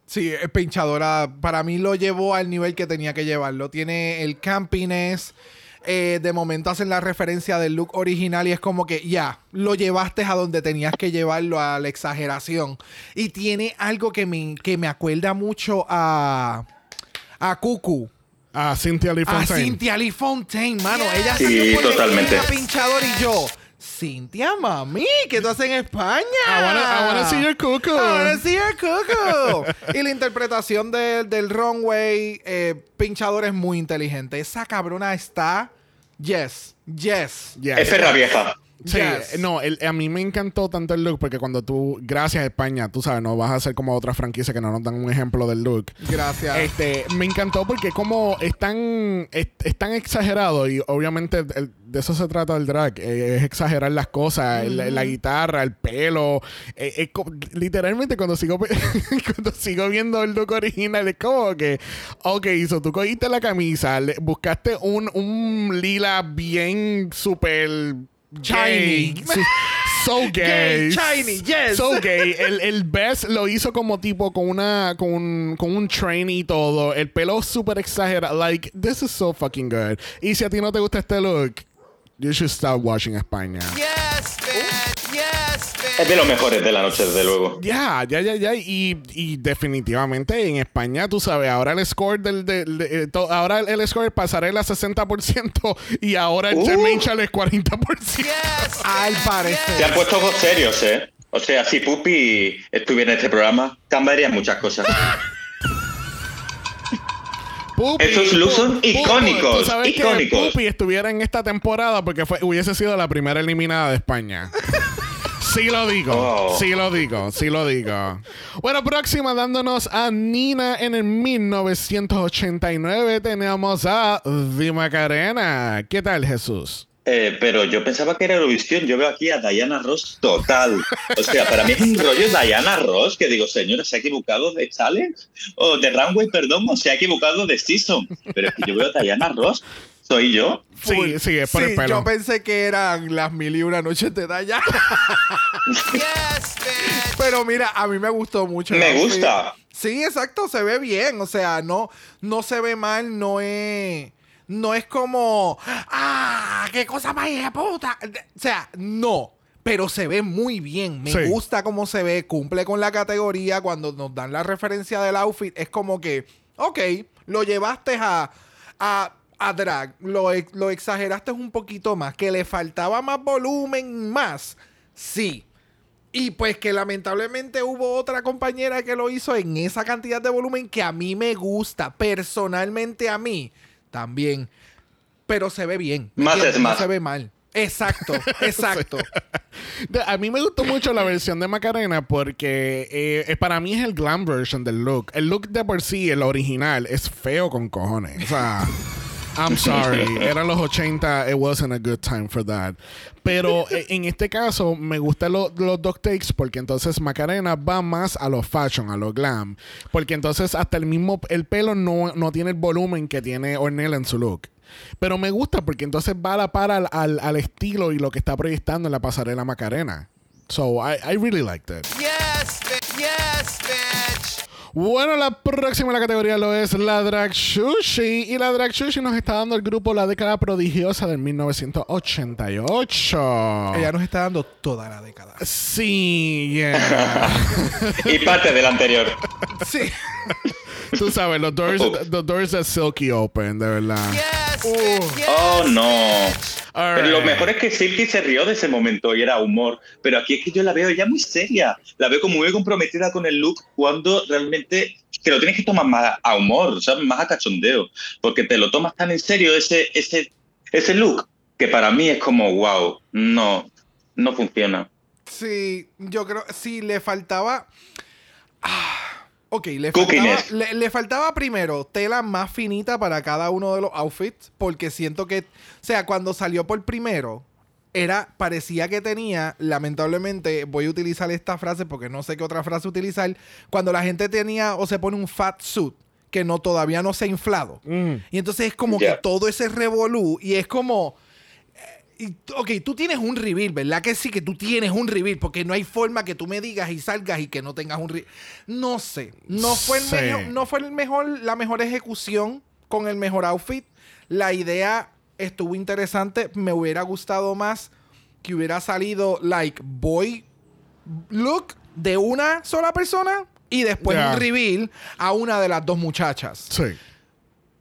Sí, es pinchadora. Para mí lo llevó al nivel que tenía que llevarlo. Tiene el campiness. eh, de momento hacen la referencia del look original y es como que ya, lo llevaste a donde tenías que llevarlo a la exageración. Y tiene algo que me, que me acuerda mucho a, a Cucu. A Cynthia Lee A Fontaine. Cynthia Lee Fontaine, mano. Ella Sí, totalmente. la pinchadora y yo. Cintia, mami, ¿qué tú haces en España? I wanna, I wanna see your cuckoo. I wanna see your cuckoo. y la interpretación de- del runway eh, pinchador es muy inteligente. Esa cabrona está. Yes, yes. Yes. Es perra vieja. Sí, Yes. no, el- a mí me encantó tanto el look porque cuando tú, gracias a España, tú sabes, no vas a ser como otra franquicia que no nos dan un ejemplo del look. Gracias. Este, me encantó porque como es tan, es, es tan exagerado y obviamente el- de eso se trata el drag, eh, es exagerar las cosas, la guitarra, el pelo, eh, es literalmente cuando sigo, cuando sigo viendo el look original es como que, ok, so tú cogiste la camisa, le- buscaste un, un lila bien súper... Shiny. So gay. Gay, shiny, yes. So gay. El, el Best lo hizo como tipo con una con un, con un train y todo. El pelo súper exagerado. Like, this is so fucking good. Y si a ti no te gusta este look, you should start watching España. Es de los mejores de la noche, desde luego. Ya, ya, ya, ya. Y, y definitivamente en España, tú sabes, ahora el score del. del- de- eh, to- ahora el score pasarela 60% y ahora el Uh. Jermaine Charles 40%. Al Se parecer. han puesto ojos serios, ¿eh? O sea, si Pupi estuviera en este programa, cambiarían muchas cosas. Pupi, Estos looks son Pupi, icónicos, Tú sabes icónicos. que Pupi estuviera en esta temporada porque fue, hubiese sido la primera eliminada de España. Sí lo digo, Oh. sí lo digo, sí lo digo. Bueno, próxima dándonos a Nina en el 1989 tenemos a Di Macarena. ¿Qué tal, Jesús? Eh, pero yo pensaba que era Eurovisión. Yo veo aquí a Diana Ross total. O sea, para mí es un rollo Diana Ross que digo, señora, ¿se ha equivocado de challenge? O de runway, perdón, o se ha equivocado de season. Pero es que yo veo a Diana Ross. ¿Soy yo? Sí, sí, es por Sí, el pelo. yo pensé que eran las mil y una noches de Daya. Pero mira, a mí me gustó mucho. Me gusta. Sí, exacto, se ve bien. O sea, no, no se ve mal, no es. No es como. ¡Ah! ¡Qué cosa más hija de puta! O sea, no. Pero se ve muy bien. Me Sí. gusta cómo se ve. Cumple con la categoría. Cuando nos dan la referencia del outfit, es como que. Ok, lo llevaste a. a a drag, lo, lo exageraste un poquito más, que le faltaba más volumen, más, sí, y pues que lamentablemente hubo otra compañera que lo hizo en esa cantidad de volumen que a mí me gusta. Personalmente a mí también. Pero se ve bien. ¿me Más es No más. se ve mal. Exacto, exacto. A mí me gustó mucho la versión de Macarena porque eh, para mí es el glam version del look. El look de por sí, el original, es feo con cojones. O sea, I'm sorry. Eran los 80, it wasn't a good time for that. Pero eh, en este caso me gustan lo- los dos takes porque entonces Macarena va más a lo fashion, a lo glam. Porque entonces hasta el mismo, el pelo no, no tiene el volumen que tiene Ornella en su look. Pero me gusta porque entonces va a la par al, al- al estilo y lo que está proyectando en la pasarela Macarena. So I, I really liked it. Bueno, la próxima en la categoría lo es la Drag Sushi. Y la Drag Sushi nos está dando el grupo La década prodigiosa del 1988. Ella nos está dando toda la década. Sí, yeah. Y parte del anterior. Sí. Tú sabes, los doors, the doors that Silky open, de verdad. Oh, no. Pero lo mejor es que Silky se rió de ese momento y era humor. Pero aquí es que yo la veo ya muy seria. La veo como muy comprometida con el look cuando realmente te lo tienes que tomar más a humor, ¿sabes? Más a cachondeo. Porque te lo tomas tan en serio ese, ese, ese look que para mí es como, wow, no, no funciona. Sí, yo creo, sí, le faltaba. Ah, ok, le faltaba, le, le faltaba primero tela más finita para cada uno de los outfits, porque siento que, o sea, cuando salió por primero, era, parecía que tenía, lamentablemente, voy a utilizar esta frase porque no sé qué otra frase utilizar, cuando la gente tenía o se pone un fat suit que no todavía no se ha inflado. Y entonces es como que todo ese revolú y es como... Y, ok, tú tienes un reveal, ¿verdad? Que sí, que tú tienes un reveal, porque no hay forma que tú me digas y salgas y que no tengas un reveal. No sé, no fue, el Sí. mejor, no fue el mejor, la mejor ejecución con el mejor outfit. La idea estuvo interesante, me hubiera gustado más que hubiera salido, like, boy look de una sola persona y después un reveal a una de las dos muchachas. Sí.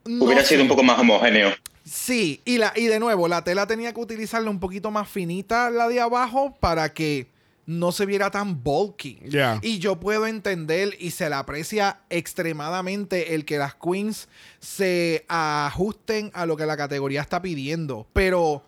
No Hubiera sé. sido un poco más homogéneo. Sí, y, la, y de nuevo, la tela tenía que utilizarla un poquito más finita, la de abajo, para que no se viera tan bulky. Y yo puedo entender y se le aprecia extremadamente el que las queens se ajusten a lo que la categoría está pidiendo. Pero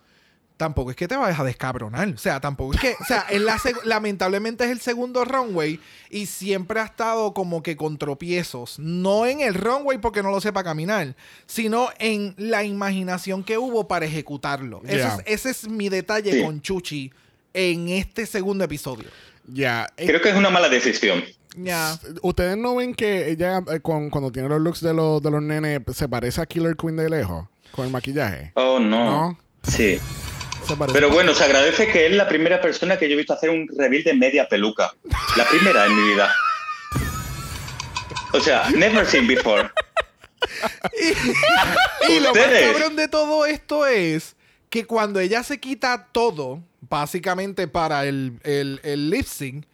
tampoco es que te vayas a descabronar. O sea, tampoco es que. O sea, es la lamentablemente es el segundo runway y siempre ha estado como que con tropiezos. No en el runway porque no lo sepa caminar, sino en la imaginación que hubo para ejecutarlo. Ese es- ese es mi detalle Sí. con Chuchi en este segundo episodio. Ya. Eh, Creo que es una mala decisión. Ya. ¿Ustedes no ven que ella, eh, con- cuando tiene los looks de los, de los nenes, se parece a Killer Queen de lejos? Con el maquillaje. Oh, no. No. Sí. Pero bueno, se agradece que es la primera persona que yo he visto hacer un reveal de media peluca. La primera en mi vida. O sea, never seen before. Y lo más cabrón de todo esto es que cuando ella se quita todo, básicamente para el, el, el lip sync,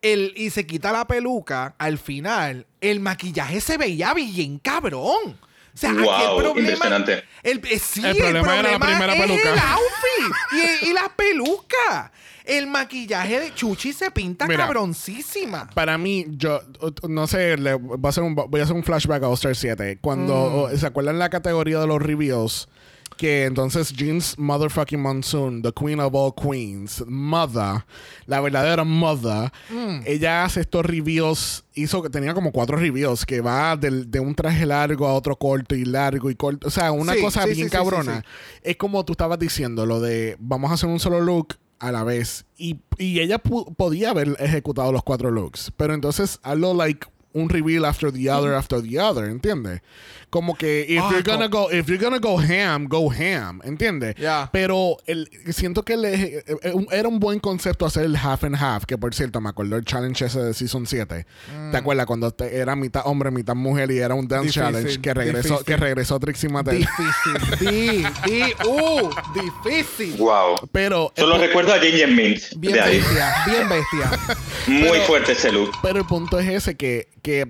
el, y se quita la peluca, al final, el maquillaje se veía bien cabrón. O sea, aquí el Wow, problema. impresionante. El, eh, sí, El problema era la primera es peluca. El outfit y, y la peluca. El maquillaje de Chuchi se pinta Mira. cabroncísima. Para mí, yo no sé, le, voy, a hacer un, voy a hacer un flashback a All-Star 7. Cuando Mm. se acuerdan la categoría de los reveals, que entonces Jeans Motherfucking Monsoon, the Queen of All Queens, Mother, la verdadera Mother, Mm. ella hace estos reveals, hizo que tenía como cuatro reveals, que va del- de un traje largo a otro corto y largo y corto. O sea, una Sí, cosa sí, bien sí, cabrona. Es como tú estabas diciendo, lo de vamos a hacer un solo look a la vez. Y, y ella podía haber ejecutado los cuatro looks. Pero entonces hazlo like un reveal after the other after the other, ¿entiendes? Como que if Ah, you're gonna go if you're gonna go ham, go ham, ¿entiendes? Ya. Pero el, siento que le- eh, eh, un- era un buen concepto hacer el half and half, que por cierto me acuerdo el challenge ese de season 7. ¿Te acuerdas cuando te- era mitad hombre, mitad mujer y era un dance Difícil, challenge que regresó difícil. que regresó Trixie Mattel? Difícil. di, di, uh, difícil. Wow. Pero Solo recuerdo a Ginger Mint Bien de ahí. bestia, bien bestia. Muy fuerte ese look. Pero el punto es ese, que, que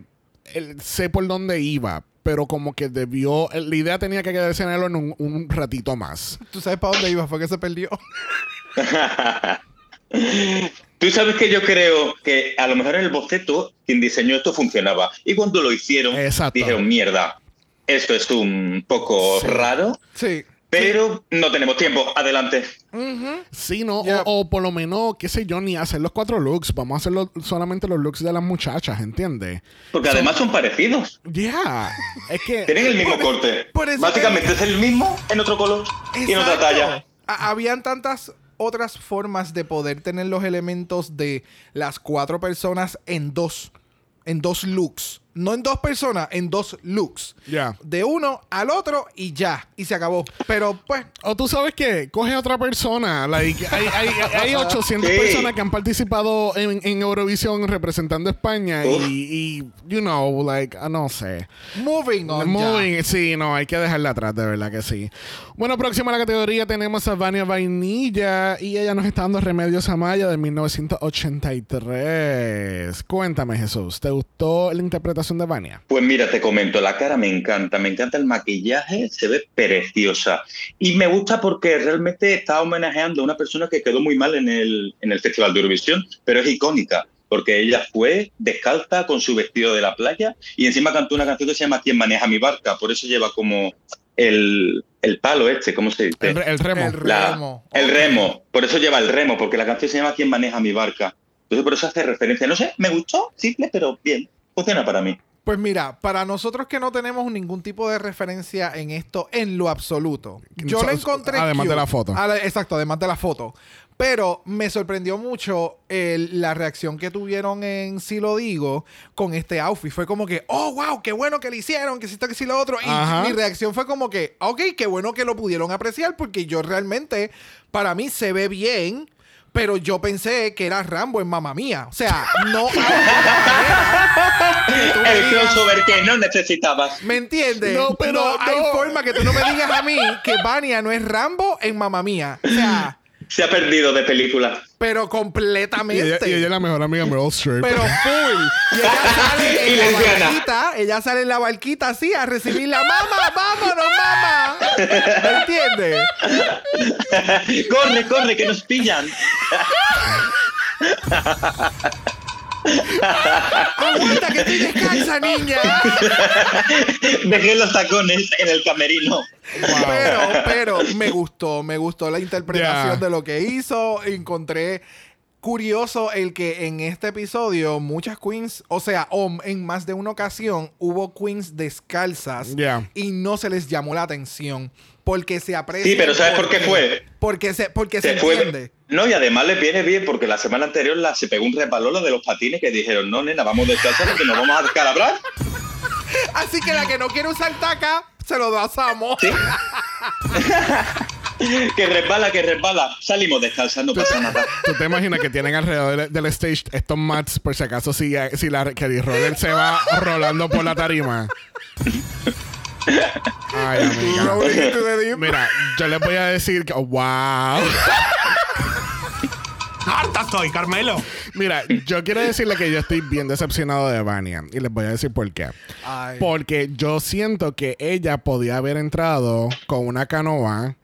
él- sé por dónde iba, pero como que debió, la idea tenía que quedarse en él en un, un ratito más. Tú sabes para dónde iba, fue que se perdió. Tú sabes que yo creo que a lo mejor en el boceto quien diseñó esto funcionaba. Y cuando lo hicieron, Exacto. dijeron, mierda, esto es un poco Sí. raro, Sí. Pero no tenemos tiempo. Adelante. Sí, ¿no? O, o por lo menos, qué sé yo, ni hacer los cuatro looks. Vamos a hacer los- solamente los looks de las muchachas, ¿entiendes? Porque además son parecidos. Ya. es que... Tienen el mismo corte. por eso Básicamente que- es el mismo en otro color y en otra talla. Ha- Habían tantas otras formas de poder tener los elementos de las cuatro personas en dos. En dos looks. No en dos personas, en dos looks. Ya. De uno al otro y ya. Y se acabó. Pero pues, O tú sabes qué, coge a otra persona. Like, hay, hay, hay 800 Sí. personas que han participado en, en Eurovisión representando a España Uf. y, y, you know, like, ah, no sé. moving on. ya. Moving, sí, no, hay que dejarla atrás, de verdad que sí. Bueno, próxima a la categoría tenemos a Vania Vainilla y ella nos está dando Remedios Amaya de 1983. Cuéntame, Jesús, ¿te gustó la interpretación de Vania? Pues mira, te comento, la cara me encanta, me encanta el maquillaje, se ve preciosa. Y me gusta porque realmente está homenajeando a una persona que quedó muy mal en el, en el Festival de Eurovisión, pero es icónica, porque ella fue descalza con su vestido de la playa y encima cantó una canción que se llama ¿Quién maneja mi barca? Por eso lleva como el, el palo este, ¿cómo se dice? El, el remo. El La- remo. el remo. Por eso lleva el remo, porque la canción se llama ¿Quién maneja mi barca? Entonces por eso hace referencia. No sé, me gustó, simple, pero bien. Funciona para mí. Pues mira, para nosotros que no tenemos ningún tipo de referencia en esto en lo absoluto, yo So- lo encontré. además de la foto. Ale- exacto, además de la foto. Pero me sorprendió mucho el- la reacción que tuvieron en Si Lo Digo con este outfit. Fue como que, oh, wow, qué bueno que lo hicieron, que si esto, que si lo otro. Y Ajá. mi reacción fue como que, ok, qué bueno que lo pudieron apreciar porque yo realmente, para mí se ve bien. Pero yo pensé que era Rambo en Mamma Mía. O sea, no hay El crossover que no necesitabas. ¿Me entiendes? No, pero hay no. forma que tú no me digas a mí que Vania no es Rambo en Mamma Mía. O sea, Se ha perdido de película. pero Y ella, completamente. y ella es la mejor amiga de Meryl Streep. Pero full. Y ella sale Y en la lesbiana. barquita, ella sale en la barquita así a recibir la mamá, vámonos, mamá. ¿Me entiendes? corre, corre, que nos pillan. Aguanta que estoy descansa, niña. Dejé los tacones en el camerino. Pero, pero me gustó, me gustó la interpretación de lo que hizo. Encontré curioso el que en este episodio muchas queens, o sea, en más de una ocasión hubo queens descalzas y no se les llamó la atención porque se aprecia. Sí, pero ¿sabes por qué fue? Porque se, porque se, Se fue. entiende. No, y además le viene bien porque la semana anterior la, se pegó un repalón lo de los patines que dijeron, no, nena, vamos descansar porque nos vamos a descalabrar. Así que la que no quiere usar taca, se lo da a Samo. Sí. que resbala, que resbala. Salimos descalzando, no pasa nada. ¿Tú te imaginas que tienen alrededor del, del stage estos mats por si acaso si, si la Kelly Roller se va rolando por la tarima? Ay, amiga. Mira, yo les voy a decir que... ¡Wow! ¡Harta estoy, Carmelo! Mira, yo quiero decirle que yo estoy bien decepcionado de Vania. Y les voy a decir por qué. Ay. Porque yo siento que ella podía haber entrado con una canoa.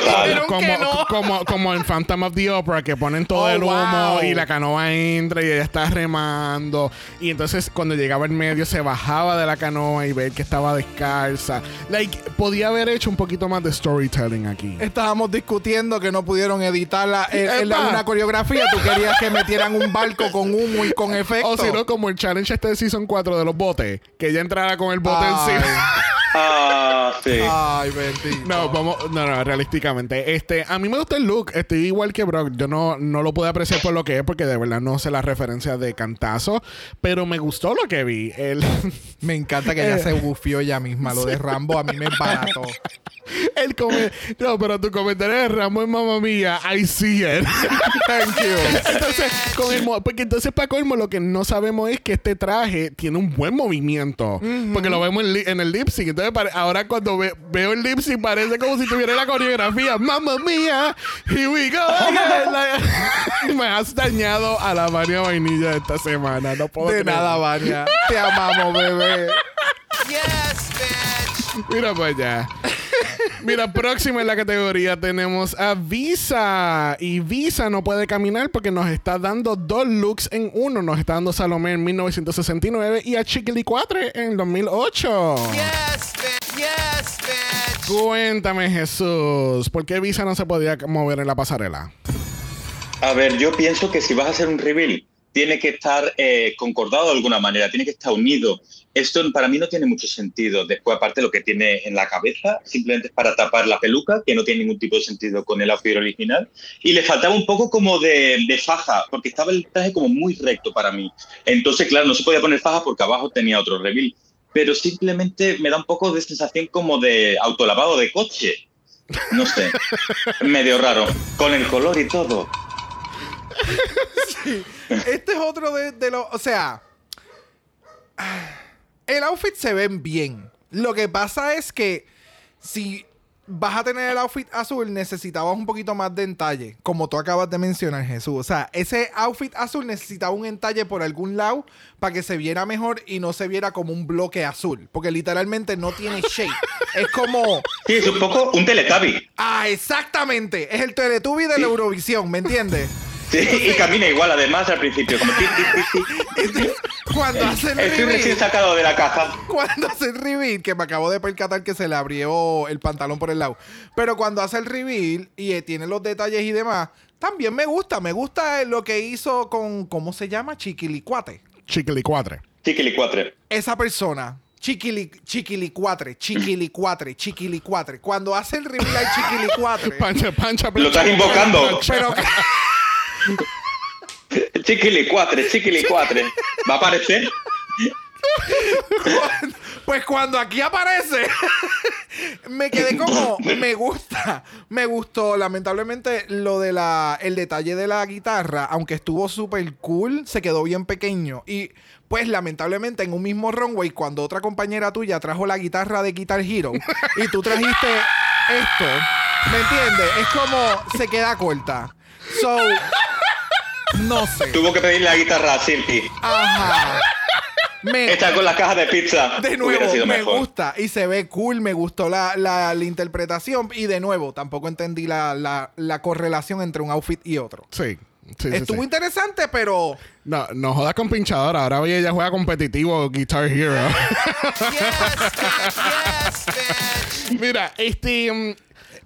Total. Como, no. como, como en Phantom of the Opera, que ponen todo Oh, el humo wow. y la canoa entra y ella está remando. Y entonces cuando llegaba al medio se bajaba de la canoa y ver que estaba descalza. Like, podía haber hecho un poquito más de storytelling aquí. Estábamos discutiendo que no pudieron en la- Epa. una coreografía. Tú querías que metieran un barco con humo y con efecto. O si no, como el challenge este de Season 4 de los botes, que ella entrara con el bote Ay. encima. Ah, sí. Ay, bendito. No, vamos, no, no, realísticamente. Este, a mí me gusta el look. Estoy igual que Brock. Yo no, no lo pude apreciar por lo que es, porque de verdad no sé la referencia de cantazo. Pero me gustó lo que vi. El, Me encanta que ella se bufió ella misma. Lo de Rambo a mí me barató. el come- No, pero tu comentario de Rambo en mamá mía, I see it. Thank you. Entonces, con el mo- porque entonces para colmo lo que no sabemos es que este traje tiene un buen movimiento. Porque lo vemos en, li- en el lip sync. Entonces pare- ahora cuando ve- veo el lip sync parece como si tuviera la coreografía. Mamma mía, here we go. again". Like, me has dañado a la María Vainilla de esta semana. No puedo De creer. nada, Vania. Te amamos, bebé. Mira pues ya. Mira, próxima en la categoría tenemos a Visa. Y Visa no puede caminar porque nos está dando dos looks en uno. Nos está dando Salomé en 1969 y a Chiquili 4 en 2008. Cuéntame, Jesús, ¿por qué Visa no se podía mover en la pasarela? A ver, yo pienso que si vas a hacer un reveal, tiene que estar eh, concordado de alguna manera, tiene que estar unido. Esto para mí no tiene mucho sentido. Después, aparte, lo que tiene en la cabeza, simplemente es para tapar la peluca, que no tiene ningún tipo de sentido con el outfit original. Y le faltaba un poco como de, de faja, porque estaba el traje como muy recto para mí. Entonces, claro, no se podía poner faja porque abajo tenía otro reveal. Pero simplemente me da un poco de sensación como de autolavado de coche. No sé, medio raro. Con el color y todo. Este es otro de, de los. O sea. El outfit se ven bien. Lo que pasa es que si vas a tener el outfit azul, necesitabas un poquito más de entalle. Como tú acabas de mencionar, Jesús. O sea, ese outfit azul necesitaba un entalle por algún lado para que se viera mejor y no se viera como un bloque azul. Porque literalmente no tiene shape. es como. Sí, es un poco un teletabi. Ah, exactamente. Es el Teletubby de la Eurovisión, ¿me entiendes? Sí, y camina igual además al principio, como ti, ti, ti, ti. Cuando hace el Estoy recién reveal, sacado de la caja. cuando hace el reveal, que me acabo de percatar que se le abrió el pantalón por el lado. Pero cuando hace el reveal y eh, tiene los detalles y demás, también me gusta. Me gusta lo que hizo con, ¿cómo se llama? Chiquilicuate. Chiquilicuatre. Chiquilicuatre. Esa persona. Chiquili, chiquilicuatre, chiquilicuatre, chiquilicuatre. Cuando hace el reveal al chiquilicuatre. Pancha, pancha, Lo estás invocando. pero Chiquilicuatre, chiquilicuatre. ¿Va a aparecer? Pues cuando aquí aparece, me quedé como, me gusta, me gustó. Lamentablemente, lo de la, el detalle de la guitarra, aunque estuvo súper cool, se quedó bien pequeño. Y pues, lamentablemente, en un mismo runway, cuando otra compañera tuya trajo la guitarra de Guitar Hero y tú trajiste esto, ¿me entiendes? Es como se queda corta. So, no sé. Tuvo que pedirle la guitarra a Silky. Ajá. Me, Está con la caja de pizza. de nuevo, sido me mejor. gusta y se ve cool, me gustó la, la- la interpretación y de nuevo, tampoco entendí la, la- la correlación entre un outfit y otro. Sí. Estuvo sí. interesante, pero No, no jodas con pinchadora. Ahora oye, ella juega competitivo Guitar Hero. Mira, este. mm,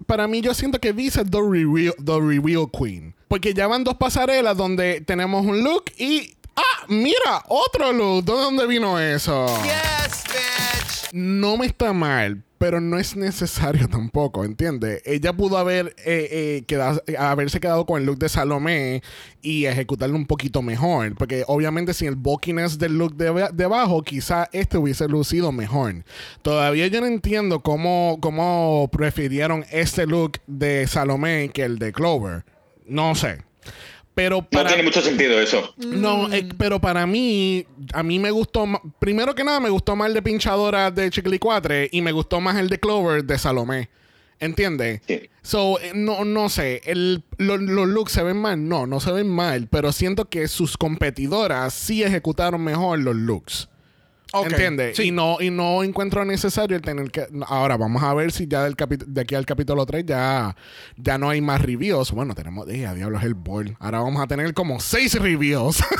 Para mí, yo siento que Visa es the reveal, the reveal queen. Porque ya van dos pasarelas donde tenemos un look y. ¡Ah! Mira, otro look. ¿De dónde vino eso? No me está mal, pero no es necesario tampoco, ¿entiendes? Ella pudo haber eh, eh, quedado- haberse quedado con el look de Salomé y ejecutarlo un poquito mejor. Porque obviamente sin el bulkiness del look de, debajo, quizá este hubiese lucido mejor. Todavía yo no entiendo cómo, cómo prefirieron este look de Salomé que el de Clover. No sé. Pero No tiene mucho sentido eso. No, eh, pero para mí, a mí me gustó Primero que nada, me gustó más el de pinchadora de Chiquilicuatre y me gustó más el de Clover de Salomé. ¿Entiendes? Sí. So, eh, no, no sé. El, lo- los looks se ven mal. No, no se ven mal. Pero siento que sus competidoras sí ejecutaron mejor los looks. Ok, ¿Entiendes? sí. Y, no, y no encuentro necesario el tener que. Ahora, vamos a ver si ya del de aquí al capítulo 3 ya, ya no hay más reviews. Bueno, tenemos. Eh, diablos el board. Ahora vamos a tener como 6 reviews.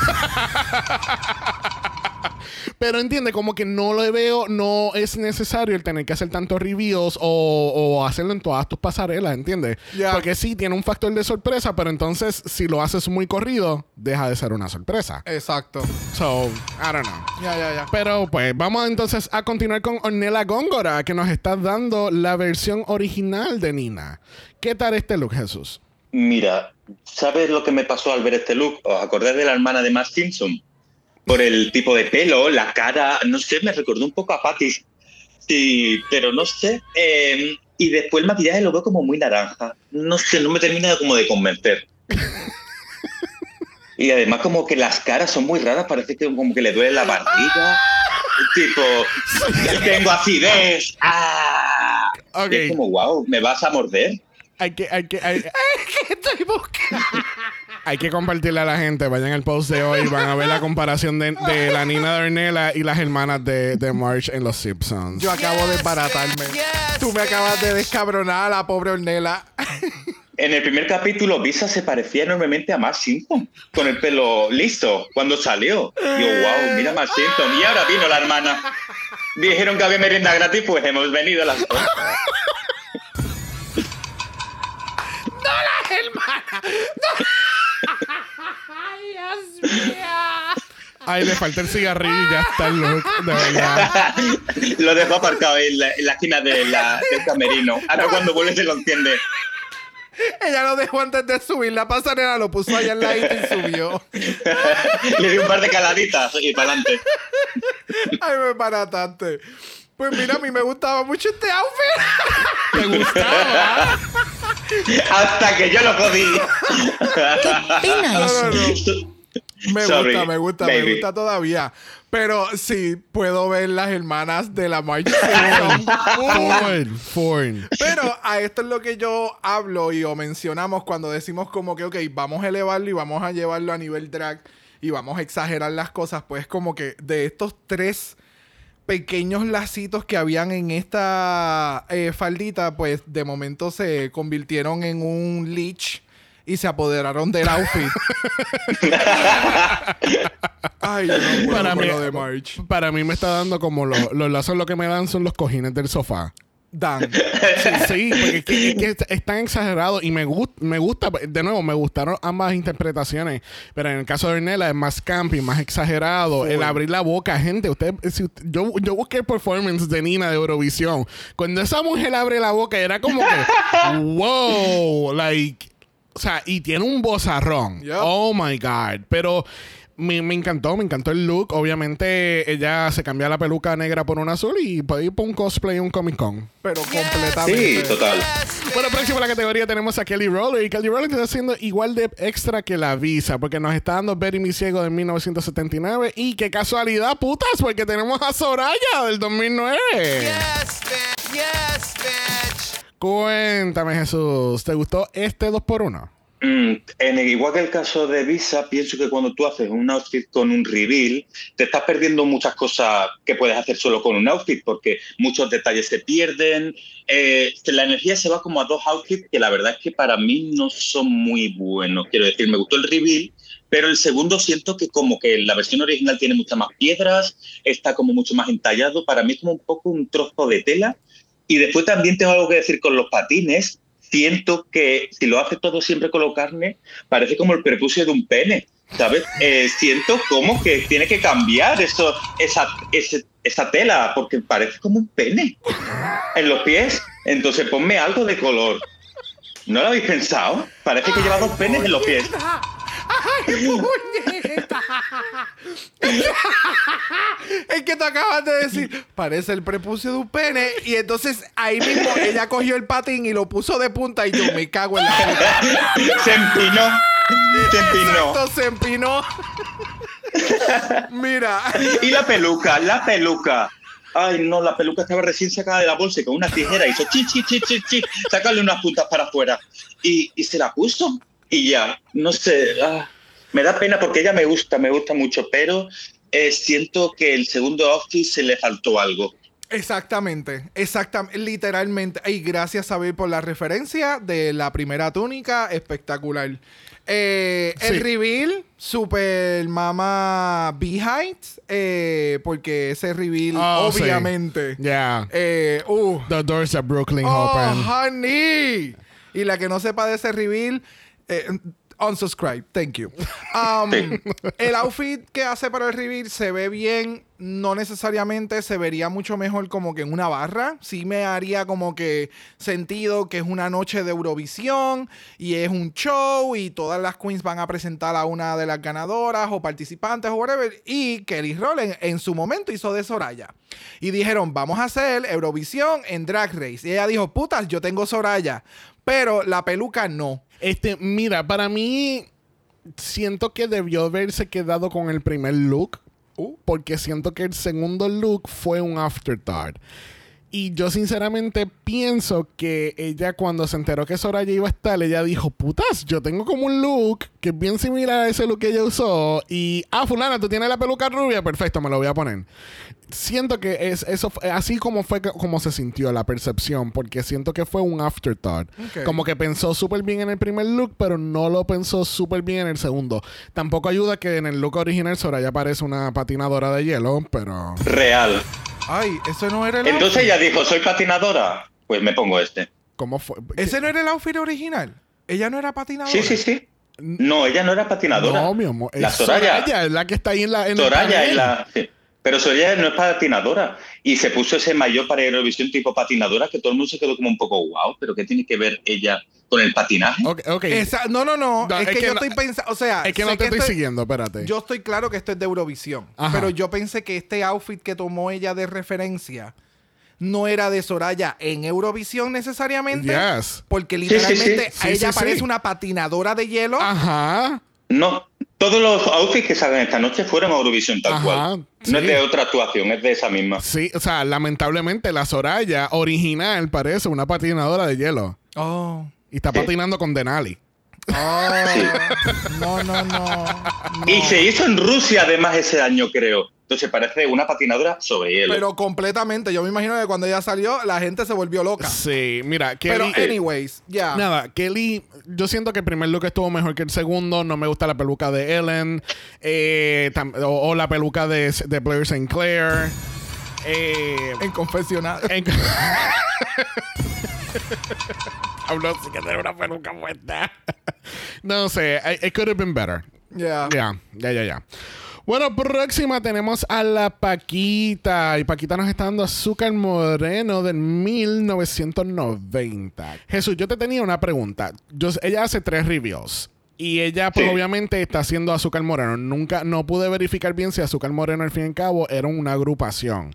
Pero entiende, como que no lo veo, no es necesario el tener que hacer tantos reviews o, o hacerlo en todas tus pasarelas, ¿entiendes? Ya. Porque sí, tiene un factor de sorpresa, pero entonces si lo haces muy corrido, deja de ser una sorpresa. exacto. So, I don't know. Ya, ya, ya. Pero pues vamos entonces a continuar con Ornella Góngora, que nos está dando la versión original de Nina. ¿Qué tal este look, Jesús? Mira, ¿sabes lo que me pasó al ver este look? ¿Os acordáis de la hermana de Matt Simpson? Por el tipo de pelo, la cara, no sé, me recordó un poco a Patty. Sí, pero no sé. eh, y después el maquillaje lo veo como muy naranja. No sé, no me termina como de convencer. Y además como que las caras son muy raras, parece que como que le duele la barriga. tipo, tengo acidez. ¡Ah! Ok. Y es como, wow, ¿me vas a morder? Hay que, hay que, hay, Estoy buscando. Hay que compartirle a la gente. Vayan al post de hoy, van a ver la comparación de, de la Nina de Ornella y las hermanas de, de March en Los Simpsons. Yo acabo de baratarme. Tú me acabas de descabronar a la pobre Ornella. En el primer capítulo, Visa se parecía enormemente a Mark Simpson, con el pelo listo, cuando salió. Yo, wow, mira Mark Simpson. Y ahora vino la hermana. Dijeron que había merienda gratis, pues hemos venido las dos. Ay, le falta el cigarrillo y ya está el look, de verdad. Lo dejó aparcado en la, en la esquina de la- del camerino. Ahora cuando vuelve se lo enciende. Ella lo dejó antes de subir la pasarela, lo puso allá al ladito y subió. Le di un par de caladitas y para adelante. Ay, me barataste. Pues mira, a mí me gustaba mucho este outfit. ¿Te gustaba? Hasta que yo lo jodí. ¿Qué pena No, eso? no, no. Me Sorry, gusta, me gusta, me gusta todavía. Pero sí, puedo ver las hermanas de la March. Pero a esto es lo que yo hablo y o mencionamos cuando decimos como que, ok, vamos a elevarlo y vamos a llevarlo a nivel drag y vamos a exagerar las cosas, pues como que de estos tres pequeños lacitos que habían en esta eh, faldita, pues de momento se convirtieron en un leech y se apoderaron del outfit. Ay, yo no puedo Para con mí- lo de March. Para mí me está dando como lo- los lazos lo que me dan son los cojines del sofá. Dan. Sí, porque es que, es que es- es tan exagerado y me, gust- me gusta, de nuevo, me gustaron ambas interpretaciones, pero en el caso de Ornella es más campy, más exagerado, el abrir la boca, gente, usted, si usted- yo, yo busqué el performance de Nina de Eurovisión, cuando esa mujer abre la boca era como que, wow, like, o sea, y tiene un bozarrón, oh my god, pero... Me, me encantó, me encantó el look. Obviamente, ella se cambia la peluca negra por una azul y puede ir por un cosplay en un Comic Con. Pero completamente. Sí, total. Bueno, próximo a la categoría tenemos a Kelly Roller. Y Kelly Roller está haciendo igual de extra que la visa, porque nos está dando Betty Mi Ciego de 1979. Y qué casualidad, putas, porque tenemos a Soraya del 2009. Cuéntame, Jesús, ¿te gustó este 2x1? Mm, en el, igual que el caso de Visa, pienso que cuando tú haces un outfit con un reveal, te estás perdiendo muchas cosas que puedes hacer solo con un outfit, porque muchos detalles se pierden. eh, la energía se va como a dos outfits que la verdad es que para mí no son muy buenos. Quiero decir, me gustó el reveal, pero el segundo siento que como que la versión original tiene muchas más piedras, está como mucho más entallado. Para mí es como un poco un trozo de tela. Y después también tengo algo que decir con los patines. Siento que si lo hace todo siempre con carne, parece como el prepucio de un pene, ¿sabes? Eh, siento como que tiene que cambiar eso, esa, ese- esa tela, porque parece como un pene en los pies. Entonces ponme algo de color. ¿No lo habéis pensado? Parece que lleva dos penes en los pies. Es que tú acabas de decir, parece el prepucio de un pene. Y entonces ahí mismo ella cogió el patín y lo puso de punta y yo me cago en la puta. Se empinó. Se empinó. Se empinó. Mira. Y la peluca, la peluca. Ay, no, la peluca estaba recién sacada de la bolsa y con una tijera hizo chi, chi, chi, chi, chi, sacarle unas puntas para afuera. Y, y se la puso. Y ya, no sé, ah, me da pena porque ella me gusta, me gusta mucho, pero eh, siento que el segundo outfit se le faltó algo. Exactamente, exactamente, literalmente. Y gracias a ver por la referencia de la primera túnica, espectacular. Eh, Sí. El reveal, super mama behind, eh, porque ese reveal, Oh, sí. obviamente. Yeah. eh, uh, The doors of Brooklyn oh, open. honey. Y la que no sepa de ese reveal, eh, unsubscribe, thank you. Um, El outfit que hace para el reveal se ve bien, no necesariamente se vería mucho mejor como que en una barra. Sí me haría como que sentido que es una noche de Eurovisión y es un show y todas las queens van a presentar a una de las ganadoras o participantes o whatever. Y Kelly Rowland en su momento hizo de Soraya. Y dijeron, vamos a hacer Eurovisión en Drag Race. Y ella dijo, putas, yo tengo Soraya. Pero la peluca no. Este, mira, para mí siento que debió haberse quedado con el primer look. Uh. Porque siento que el segundo look fue un afterthought. Y yo sinceramente pienso que ella cuando se enteró que Soraya iba a estar, ella dijo, putas, yo tengo como un look que es bien similar a ese look que ella usó. Y, ah, fulana, tú tienes la peluca rubia, perfecto, me lo voy a poner. Siento que es eso fue- así como fue como se sintió la percepción, porque siento que fue un afterthought. Como que pensó súper bien en el primer look, pero no lo pensó súper bien en el segundo. Tampoco ayuda que en el look original Soraya parece una patinadora de hielo, pero... Real. Ay, eso no era el Entonces outfit. ella dijo, soy patinadora. Pues me pongo este. ¿Cómo fue? Ese no era el outfit original. Ella no era patinadora. Sí, sí, sí. No, ella no era patinadora. No, mi amor. La es Soraya. es la que está ahí en la. En Soraya es la. sí. Pero Soraya no es patinadora. Y se puso ese mayor para Eurovisión tipo patinadora que todo el mundo se quedó como un poco wow. ¿Pero qué tiene que ver ella con el patinaje? Esa- no, no, no. No, es, es que, que yo no- estoy pensando. O sea, es que no te estoy esto- siguiendo, espérate. Yo estoy claro que esto es de Eurovisión. Ajá. Pero yo pensé que este outfit que tomó ella de referencia no era de Soraya en Eurovisión necesariamente. Yes. Porque Sí, sí, sí. literalmente Sí, a ella sí, parece sí. una patinadora de hielo. Ajá. No. Todos los outfits que salgan esta noche fueron a Eurovisión tal Ajá, cual. sí. No es de otra actuación, es de esa misma. Sí, o sea, lamentablemente la Soraya original parece una patinadora de hielo. Oh. Y está patinando con Denali. Oh. No, no, no. no. Y se hizo en Rusia además ese año, creo. Entonces parece una patinadora sobre hielo. Pero completamente. Yo me imagino que cuando ella salió, la gente se volvió loca. Sí, mira, Pero, Kelly. anyways, ya. Nada, Kelly, yo siento que el primer look estuvo mejor que el segundo. No me gusta la peluca de Ellen. eh, o, o la peluca de, de Blair St. Clair. Eh, En confesionario. en- Habló sin que tener una peluca puesta. no sé, I- it could have been better. Ya. Ya, ya, ya, ya. Bueno, próxima tenemos a la Paquita. Y Paquita nos está dando azúcar moreno del 1990. Jesús, yo te tenía una pregunta. Yo, ella hace tres reviews. Y ella, pues, Sí. obviamente, está haciendo azúcar moreno. Nunca, no pude verificar bien si azúcar moreno, al fin y al cabo, era una agrupación.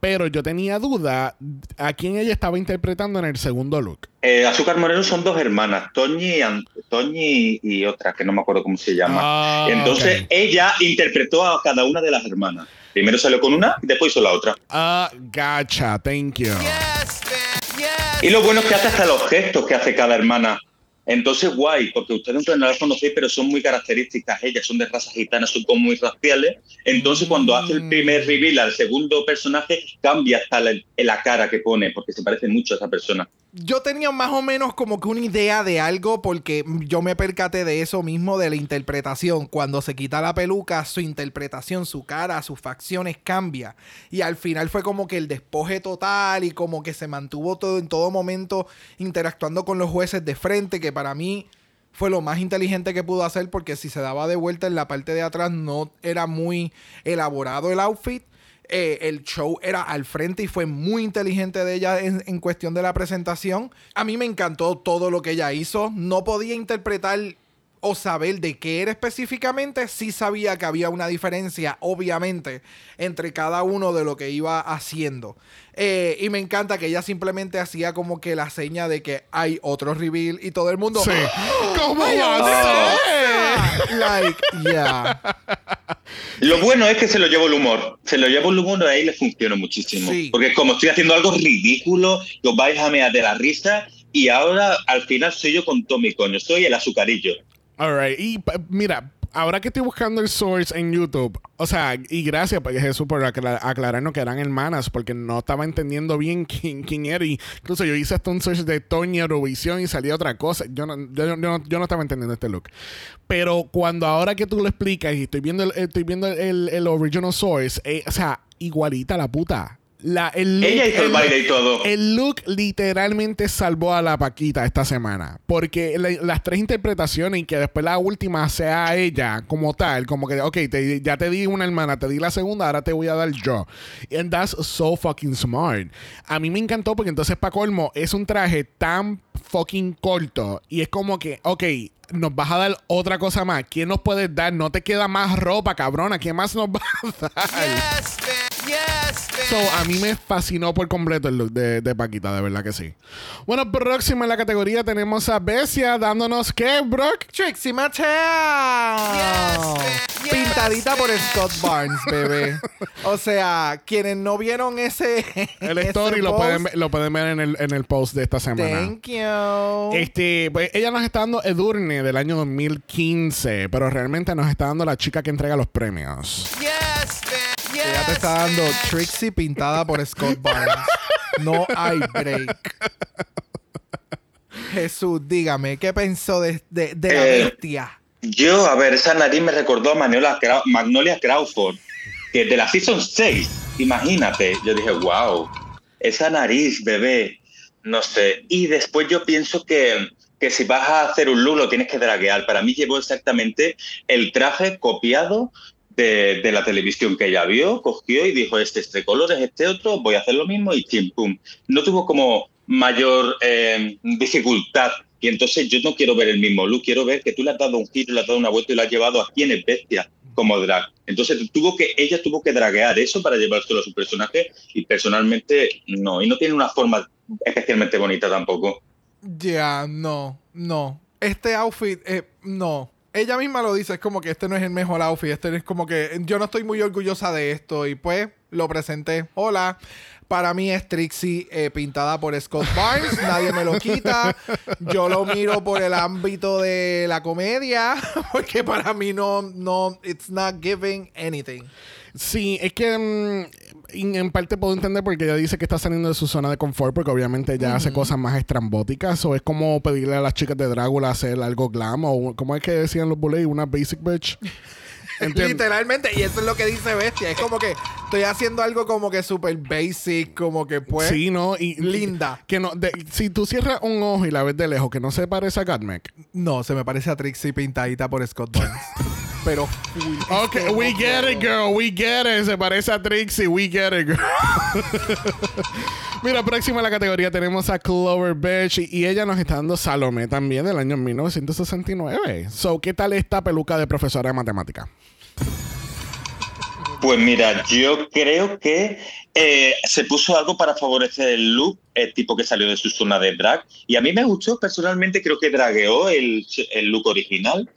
Pero yo tenía duda a quién ella estaba interpretando en el segundo look. Eh, Azúcar Moreno son dos hermanas, Toñi y, An- Toñi y otra, que no me acuerdo cómo se llama. Ah, Entonces ella interpretó a cada una de las hermanas. Primero salió con una y después hizo la otra. Ah, gacha, thank you. Y lo bueno es que hace hasta los gestos que hace cada hermana. Entonces, guay, porque ustedes no las conocéis, pero son muy características. Ellas son de raza gitana, son como muy raciales. Entonces, cuando hace el primer reveal al segundo personaje, cambia hasta la, la cara que pone, porque se parece mucho a esa persona. Yo tenía más o menos como que una idea de algo porque yo me percaté de eso mismo de la interpretación. Cuando se quita la peluca, su interpretación, su cara, sus facciones cambia. Y al final fue como que el despoje total y como que se mantuvo todo en todo momento interactuando con los jueces de frente, que para mí fue lo más inteligente que pudo hacer porque si se daba de vuelta en la parte de atrás no era muy elaborado el outfit. Eh, el show era al frente y fue muy inteligente de ella en, en cuestión de la presentación. A mí me encantó todo lo que ella hizo. No podía interpretar o saber de qué era específicamente. Sí sabía que había una diferencia, obviamente, entre cada uno de lo que iba haciendo. Eh, y me encanta que ella simplemente hacía como que la seña de que hay otro reveal y todo el mundo... Sí. ¿Cómo ¡Ay, va a ser? ser? Like, yeah. Lo bueno es que se lo llevo el humor. Se lo llevo el humor y ahí le funciona muchísimo. Sí. Porque como estoy haciendo algo ridículo, que os vais a mear de la risa, y ahora al final soy yo con Tommy, coño. Soy el azucarillo. Alright, y mira, ahora que estoy buscando el source en YouTube, o sea, y gracias pues, Jesús por acla- aclararnos que eran hermanas, porque no estaba entendiendo bien quién, quién era. Incluso yo hice hasta un search de Toña Eurovisión y salía otra cosa. Yo no, yo, yo no, yo no estaba entendiendo este look. Pero cuando ahora que tú lo explicas y estoy viendo el, estoy viendo el, el original source, eh, o sea, igualita la puta. La, el look- Ella hizo el el- baile y todo. el look literalmente salvó a la Paquita esta semana. Porque la- las tres interpretaciones y que después la última sea ella como tal, como que, ok, te- ya te di una hermana, te di la segunda, ahora te voy a dar yo. And that's so fucking smart. A mí me encantó porque entonces, para colmo, es un traje tan fucking corto y es como que, ok. Nos vas a dar otra cosa más. ¿Quién nos puede dar? No te queda más ropa, cabrona. ¿Quién más nos va a dar? So, a mí me fascinó por completo el look de, de Paquita, de verdad que sí. Bueno, próxima en la categoría tenemos a Bessia dándonos ¿qué, Brock? Trixie Mattel. Pintadita por Scott Barnes, bebé. O sea, quienes no vieron ese. El ese story lo pueden, ver- lo pueden ver en el, en el post de esta semana. Thank you. Este, pues ella nos está dando Edurne del año 2015, pero realmente nos está dando la chica que entrega los premios. Ella te está dando Trixie pintada por Scott Barnes. No hay break. Jesús, dígame, ¿qué pensó de, de- de la Eh, bestia? Yo, a ver, esa nariz me recordó a Magnolia, Crau- Magnolia Crawford, que de la Season 6, imagínate. Yo dije, wow, esa nariz, bebé, no sé. Y después yo pienso que, que si vas a hacer un look lo tienes que draguear. Para mí llevó exactamente el traje copiado de, de la televisión que ella vio, cogió y dijo, este, este color es este otro, voy a hacer lo mismo y chim, pum. No tuvo como mayor eh, dificultad. Y entonces yo no quiero ver el mismo look, quiero ver que tú le has dado un giro, le has dado una vuelta y lo has llevado a quien es bestia como drag. Entonces tuvo que, ella tuvo que draguear eso para llevárselo a su personaje y personalmente no. Y no tiene una forma especialmente bonita tampoco. Ya, no, no. Este outfit, eh, no. Ella misma lo dice, es como que este no es el mejor outfit, este es como que yo no estoy muy orgullosa de esto y pues lo presenté. Hola, para mí es Trixie eh, pintada por Scott Barnes, nadie me lo quita. Yo lo miro por el ámbito de la comedia, porque para mí no, no, it's not giving anything. Sí, es que mm, en, parte puedo entender porque ella dice que está saliendo de su zona de confort porque obviamente ella hace cosas más estrambóticas o es como pedirle a las chicas de Drácula hacer algo glam o como es que decían los bullies, una basic bitch. Literalmente, y eso es lo que dice Bestia. Es como que estoy haciendo algo como que super basic, como que pues. sí, ¿no? Y, linda. Que no, de- si tú cierras un ojo y la ves de lejos, que no se parece a Godmec. No, se me parece a Trixie pintadita por Scott Barnes. Pero. Ok, we get it, girl. We get it. Se parece a Trixie. We get it, girl. Mira, próxima en la categoría tenemos a Clover Beach y, y ella nos está dando Salomé también del año 1969. So, ¿qué tal esta peluca de profesora de matemática? Pues mira, yo creo que eh, se puso algo para favorecer el look, el tipo que salió de su zona de drag. Y a mí me gustó, personalmente creo que dragueó el, el look original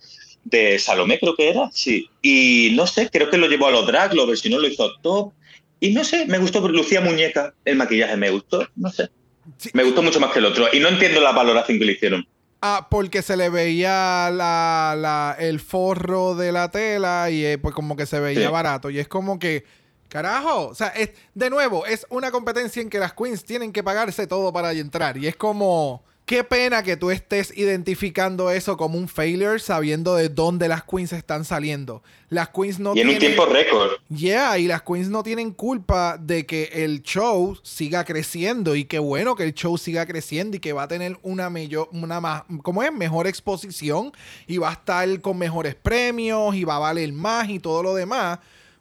de Salomé, creo que era, sí. Y no sé, creo que lo llevó a los drag lovers, si no lo hizo top. Y no sé, me gustó, porque lucía muñeca, el maquillaje me gustó, no sé. Sí. Me gustó mucho más que el otro. Y no entiendo la valoración que le hicieron. Ah, porque se le veía la, la- el forro de la tela y eh, pues como que se veía Sí. barato. Y es como que, carajo, o sea, es, de nuevo, es una competencia en que las queens tienen que pagarse todo para entrar. Y es como, qué pena que tú estés identificando eso como un failure sabiendo de dónde las queens están saliendo. Las queens no y en un tiempo récord. Yeah, y las queens no tienen culpa de que el show siga creciendo y qué bueno que el show siga creciendo y que va a tener una mayor, una más, ¿cómo es? Mejor exposición y va a estar con mejores premios y va a valer más y todo lo demás.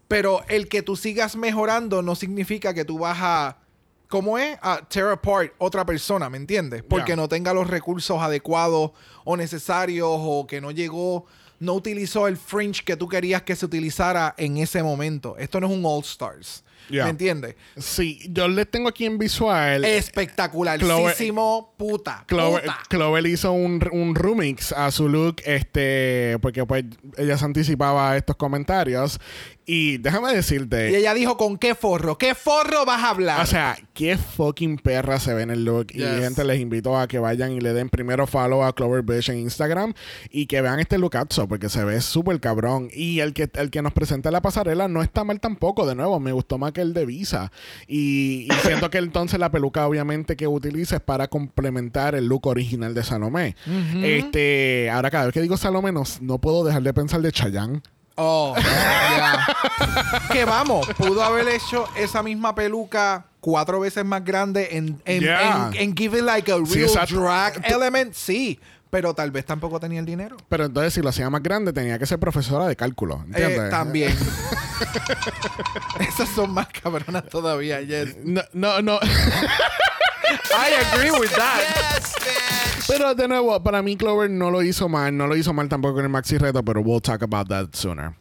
Pero el que tú sigas mejorando no significa que tú vas a, ¿cómo es? A tear apart otra persona, ¿me entiendes? Porque Yeah. no tenga los recursos adecuados o necesarios o que no llegó, no utilizó el fringe que tú querías que se utilizara en ese momento. Esto no es un All Stars. Yeah. ¿Me entiendes? Sí, yo les tengo aquí en visual. Espectacularísimo, puta. Clover, puta. Clover hizo un, un remix a su look, este, porque pues ella se anticipaba a estos comentarios. Y déjame decirte, Y ella dijo, ¿con qué forro? ¿Qué forro vas a hablar? o sea, qué fucking perra se ve en el look. Y gente les invito a que vayan y le den primero follow a Clover Beach en Instagram y que vean este lookazo porque se ve súper cabrón. Y el que, el que nos presenta la pasarela no está mal tampoco. De nuevo, me gustó más que el de Visa. Y, y siento que entonces la peluca, obviamente, que utiliza es para complementar el look original de Salomé. Este, ahora cada vez que digo Salomé, no, no puedo dejar de pensar de Chayanne. Oh, ya. que vamos, pudo haber hecho esa misma peluca cuatro veces más grande en, en, Yeah. en- en give it like a real Sí, drag element, sí. Pero tal vez tampoco tenía el dinero. Pero entonces, si lo hacía más grande, tenía que ser profesora de cálculo. ¿Entiendes? Eh, también. Esas son más cabronas todavía, yes. No, no, no. I agree with that. Pero de nuevo, para mí Clover no lo hizo mal. No lo hizo mal tampoco en el Maxi Reto, pero we'll talk about that sooner.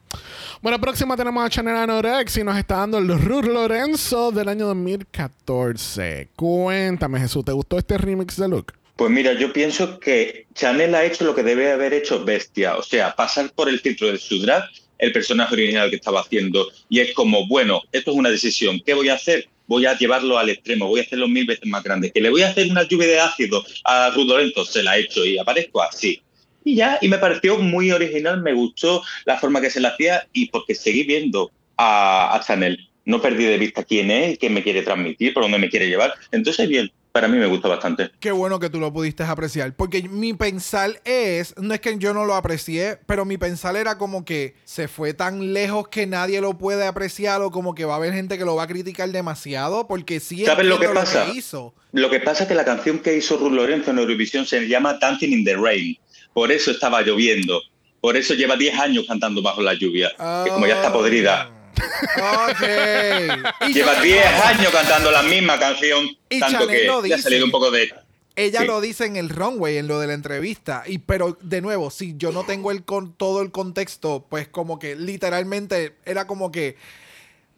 Bueno, próxima tenemos a Chanel Anorex y nos está dando el Ruth Lorenzo del año 2014. Cuéntame, Jesús, ¿te gustó este remix de look? Pues mira, yo pienso que Chanel ha hecho lo que debe haber hecho Bestia, o sea, pasar por el filtro de su drag, el personaje original que estaba haciendo, y es como, bueno, esto es una decisión, ¿qué voy a hacer? Voy a llevarlo al extremo, voy a hacerlo mil veces más grande, que le voy a hacer una lluvia de ácido a Rudolento, se la he hecho y aparezco así. Y ya, y me pareció muy original, me gustó la forma que se la hacía y porque seguí viendo a, a Chanel. No perdí de vista quién es, qué me quiere transmitir, por dónde me quiere llevar. Entonces, bien, para mí me gusta bastante. Qué bueno que tú lo pudiste apreciar. Porque mi pensar es, no es que yo no lo aprecié, pero mi pensar era como que se fue tan lejos que nadie lo puede apreciar o como que va a haber gente que lo va a criticar demasiado porque sí ¿Sabes lo que pasa? hizo. Lo que pasa es que la canción que hizo Ruth Lorenzo en Eurovisión se llama Dancing in the Rain. Por eso estaba lloviendo. Por eso lleva 10 años cantando bajo la lluvia. Que como ya está podrida. Ok. Lleva yo- 10 años cantando la misma canción. Y tanto Chanel que lo le ha salido un poco de... Ella Sí. lo dice en el runway, en lo de la entrevista. Y pero de nuevo, si yo no tengo el con todo el contexto, pues como que literalmente era como que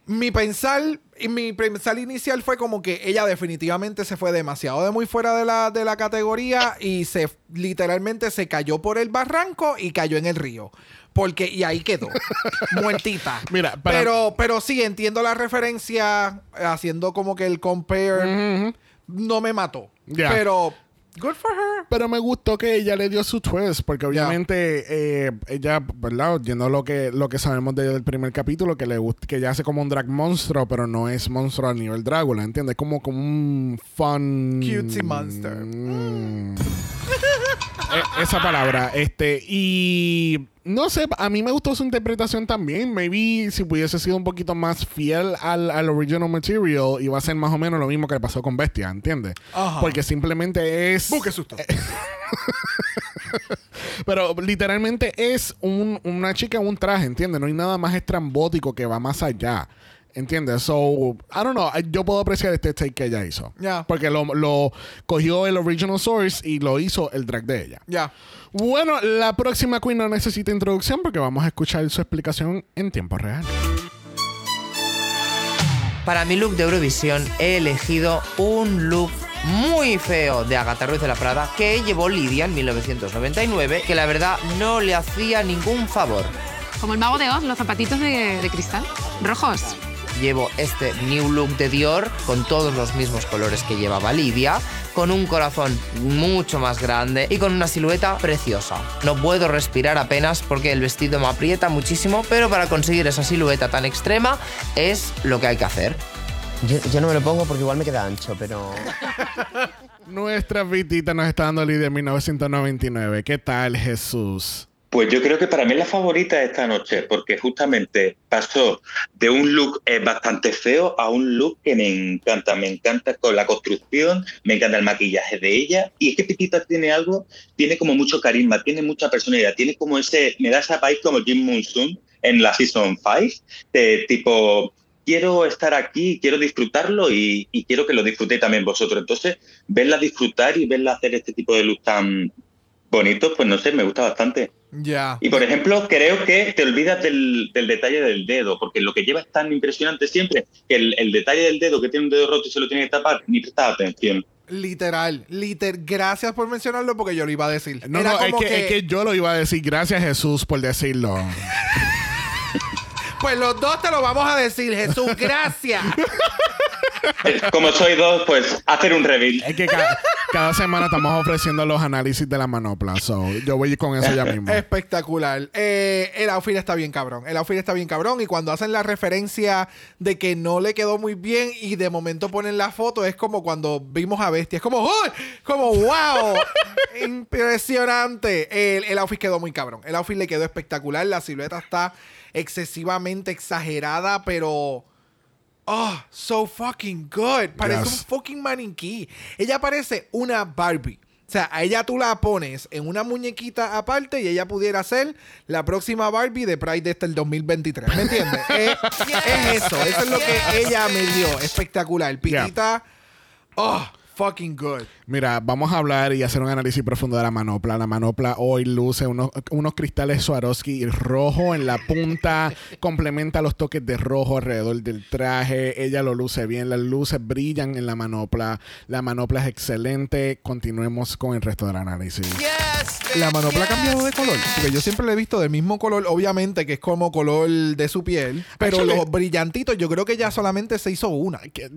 mi pensar, y mi pensar inicial fue como que ella definitivamente se fue demasiado de muy fuera de la, de la categoría y se literalmente se cayó por el barranco y cayó en el río. Porque, y ahí quedó, muertita. Mira, para- pero, pero sí, entiendo la referencia, haciendo como que el compare, no me mató. Pero Good for her. Pero me gustó que ella le dio su twist, porque obviamente eh, ella, ¿verdad? Yendo lo que, lo que sabemos de- del primer capítulo, que le gusta, que ella hace como un drag monstruo, pero no es monstruo a nivel Drácula, ¿entiendes? Como, como un fun. Cutesy monster. Mm. E- esa palabra. Este, y no sé, a mí me gustó su interpretación también. Maybe si hubiese sido un poquito más fiel al, al original material, iba a ser más o menos lo mismo que le pasó con Bestia, ¿entiendes? Ajá. Porque simplemente es. Susto. Pero literalmente es un- una chica en un traje, ¿entiendes? No hay nada más estrambótico que va más allá. ¿Entiendes? So, I don't know. Yo puedo apreciar este take que ella hizo. Ya. Porque lo, lo cogió el original source y lo hizo el drag de ella. Ya. Bueno, la próxima queen no necesita introducción porque vamos a escuchar su explicación en tiempo real. Para mi look de Eurovisión he elegido un look muy feo de Agatha Ruiz de la Prada que llevó Lidia en 1999, que la verdad no le hacía ningún favor. Como el mago de Oz, los zapatitos de, de cristal. Rojos. Llevo este new look de Dior con todos los mismos colores que llevaba Lidia, con un corazón mucho más grande y con una silueta preciosa. No puedo respirar apenas porque el vestido me aprieta muchísimo, pero para conseguir esa silueta tan extrema es lo que hay que hacer. Yo, yo no me lo pongo porque igual me queda ancho, pero. Nuestra vitita nos está dando Lidia en 1999. ¿Qué tal, Jesús? Pues yo creo que para mí es la favorita esta noche, porque justamente pasó de un look eh, bastante feo a un look que me encanta. Me encanta con la construcción, me encanta el maquillaje de ella. Y es que Pitita tiene algo, tiene como mucho carisma, tiene mucha personalidad, tiene como ese, me da esa país como Jim Monsoon en la Season 5, de tipo, quiero estar aquí, quiero disfrutarlo y, y quiero que lo disfrutéis también vosotros. Entonces, verla disfrutar y verla hacer este tipo de look tan bonitos, pues no sé, me gusta bastante. Ya. Y por ejemplo, creo que te olvidas del, del detalle del dedo, porque lo que lleva es tan impresionante siempre que el, el detalle del dedo que tiene un dedo roto y se lo tiene que tapar, ni prestas atención. Literal, liter, gracias por mencionarlo porque yo lo iba a decir. No, Era no, es como que, es que yo lo iba a decir. Gracias, Jesús, por decirlo. Pues los dos te lo vamos a decir, Jesús, gracias. Como soy dos, pues hacer un reveal. Es que ca- cada semana estamos ofreciendo los análisis de la manopla. So, yo voy con eso ya mismo. Espectacular. Eh, el outfit está bien cabrón. El outfit está bien cabrón. Y cuando hacen la referencia de que no le quedó muy bien y de momento ponen la foto, es como cuando vimos a Bestia. Es como, ¡oh! Como, wow. Impresionante. El, el outfit quedó muy cabrón. El outfit le quedó espectacular. La silueta está excesivamente exagerada, pero... Oh, so fucking good. Parece Yes. un fucking maniquí. Ella parece una Barbie. O sea, a ella tú la pones en una muñequita aparte y ella pudiera ser la próxima Barbie de Pride de este el 2023. ¿Me entiendes? es, es eso. Eso es lo que ella me dio. Espectacular. Pitita. Oh, fucking good. Mira, vamos a hablar y hacer un análisis profundo de la manopla. La manopla hoy luce unos, unos cristales Swarovski rojo en la punta, complementa los toques de rojo alrededor del traje. Ella lo luce bien, las luces brillan en la manopla. La manopla es excelente. Continuemos con el resto del análisis. La manopla ha cambiado de color. Porque yo siempre la he visto del mismo color, obviamente, que es como color de su piel. Pero Actually- los brillantitos, yo creo que ya solamente se hizo una. Que-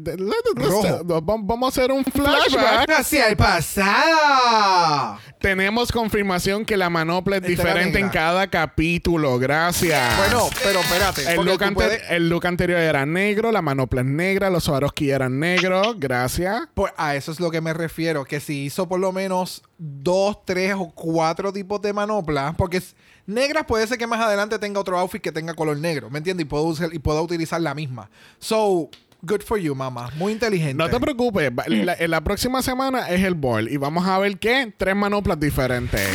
Rojo. Vamos a hacer un flashback. hacia el pasado. Tenemos confirmación que la manopla es Esta diferente en cada capítulo. Gracias. Bueno, pero espérate. El look, puedes- el look anterior era negro, la manopla es negra, los Swarovski eran negros. Gracias. Pues a eso es lo que me refiero, que si hizo por lo menos dos, tres o cuatro tipos de manoplas, porque es- negras puede ser que más adelante tenga otro outfit que tenga color negro, ¿me entiendes? Y puedo usar, y pueda utilizar la misma. So, good for you, mamá. Muy inteligente. No te preocupes, va- la, en la próxima semana es el ball y vamos a ver qué tres manoplas diferentes.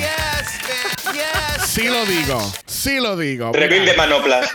Sí lo digo, sí lo digo. Reveal de manoplas.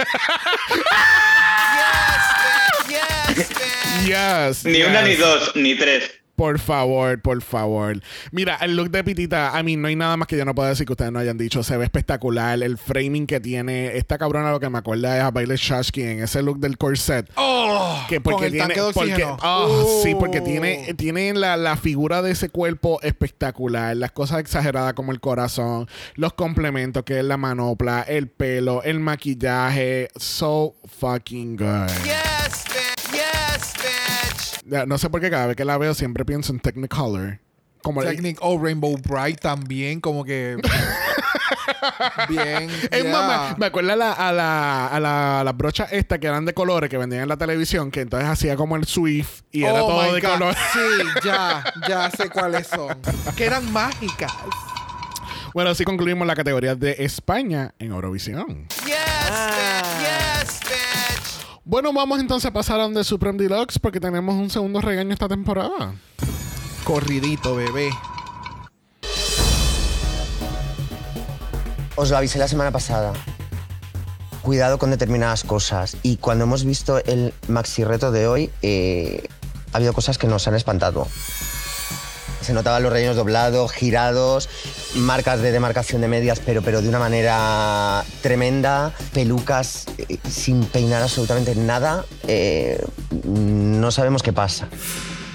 yes, Ni una, ni yes. dos, ni tres. Por favor, por favor. Mira, el look de Pitita, a mí no hay nada más que yo no pueda decir que ustedes no hayan dicho. Se ve espectacular. El framing que tiene. Esta cabrona lo que me acuerda es a Bailey Shashki en ese look del corset. Oh, que porque con el tiene, tanque de porque, ah, Uh. sí, porque tiene, tiene la, la figura de ese cuerpo espectacular, las cosas exageradas como el corazón, los complementos que es la manopla, el pelo, el maquillaje, so fucking good. Ya, No sé por qué cada vez que la veo siempre pienso en Technicolor. Como Technic o Rainbow Bright también, como que. bien. Es yeah. más, me, me acuerdo a la, a la, a la, a las brochas estas que eran de colores que vendían en la televisión, que entonces hacía como el Swift y era Oh todo de God. color. Sí, ya, ya sé cuáles son. Que eran mágicas. Bueno, así concluimos la categoría de España en Eurovisión. Bueno, vamos entonces a pasar a donde Supreme Deluxe porque tenemos un segundo regaño esta temporada. Corridito, bebé. Os lo avisé la semana pasada. Cuidado con determinadas cosas. Y cuando hemos visto el maxi reto de hoy, eh, ha habido cosas que nos han espantado. Se notaban los rellenos doblados, girados, marcas de demarcación de medias, pero, pero de una manera tremenda, pelucas eh, sin peinar absolutamente nada. Eh, no sabemos qué pasa.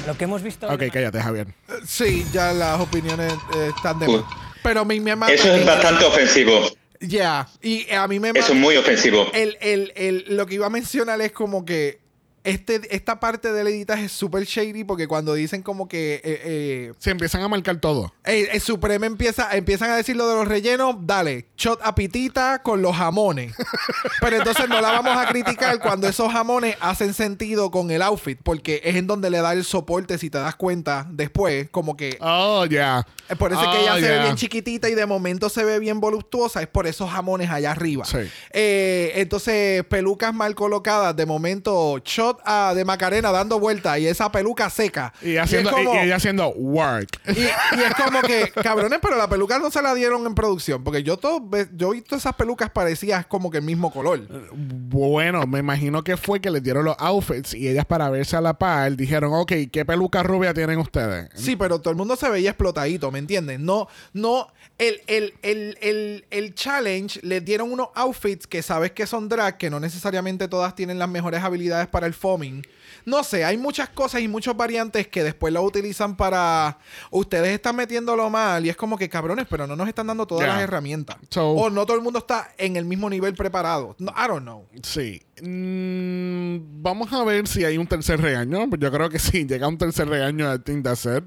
Lo que hemos visto. Ok, cállate, Javier. Sí, ya las opiniones eh, están de Uy. Pero a mí me mata. Eso es bastante ofensivo. Ya, y a mí me Eso es muy ofensivo. el, el, el- lo que iba a mencionar es como que este, esta parte del editaje es súper shady porque cuando dicen como que eh, eh, Se empiezan a marcar todo. eh, el Supreme empieza, empiezan a decir lo de los rellenos, dale, shot a pitita con los jamones. Pero entonces no la vamos a criticar cuando esos jamones hacen sentido con el outfit, porque es en donde le da el soporte, si te das cuenta, después, como que... Oh, ya. eh, Por eso es que Oh, ella se ve bien chiquitita y de momento se ve bien voluptuosa. Es por esos jamones allá arriba. Sí. Eh, entonces, pelucas mal colocadas. De momento, shot a- de Macarena dando vueltas y esa peluca seca. Y, haciendo, como- y, y ella haciendo work. y, es como que, cabrones, pero la peluca no se la dieron en producción. Porque yo todo, yo he visto esas pelucas parecidas como que el mismo color. Bueno, me imagino que fue que les dieron los outfits y ellas para verse a la par dijeron, ok, ¿qué peluca rubia tienen ustedes? Sí, pero todo el mundo se veía explotadito, ¿me entiendes? No, no, el, el, el, el, el challenge les dieron unos outfits que sabes que son drag, que no necesariamente todas tienen las mejores habilidades para el foaming. No sé, hay muchas cosas y muchas variantes que después lo utilizan para. Ustedes están metiéndolo mal y es como que cabrones, pero no nos están dando todas las herramientas. So- o no todo el mundo está en el mismo nivel preparado. No, I don't know. Sí. Mm, vamos a ver si hay un tercer regaño. Yo creo que sí, llega un tercer regaño de Team Set.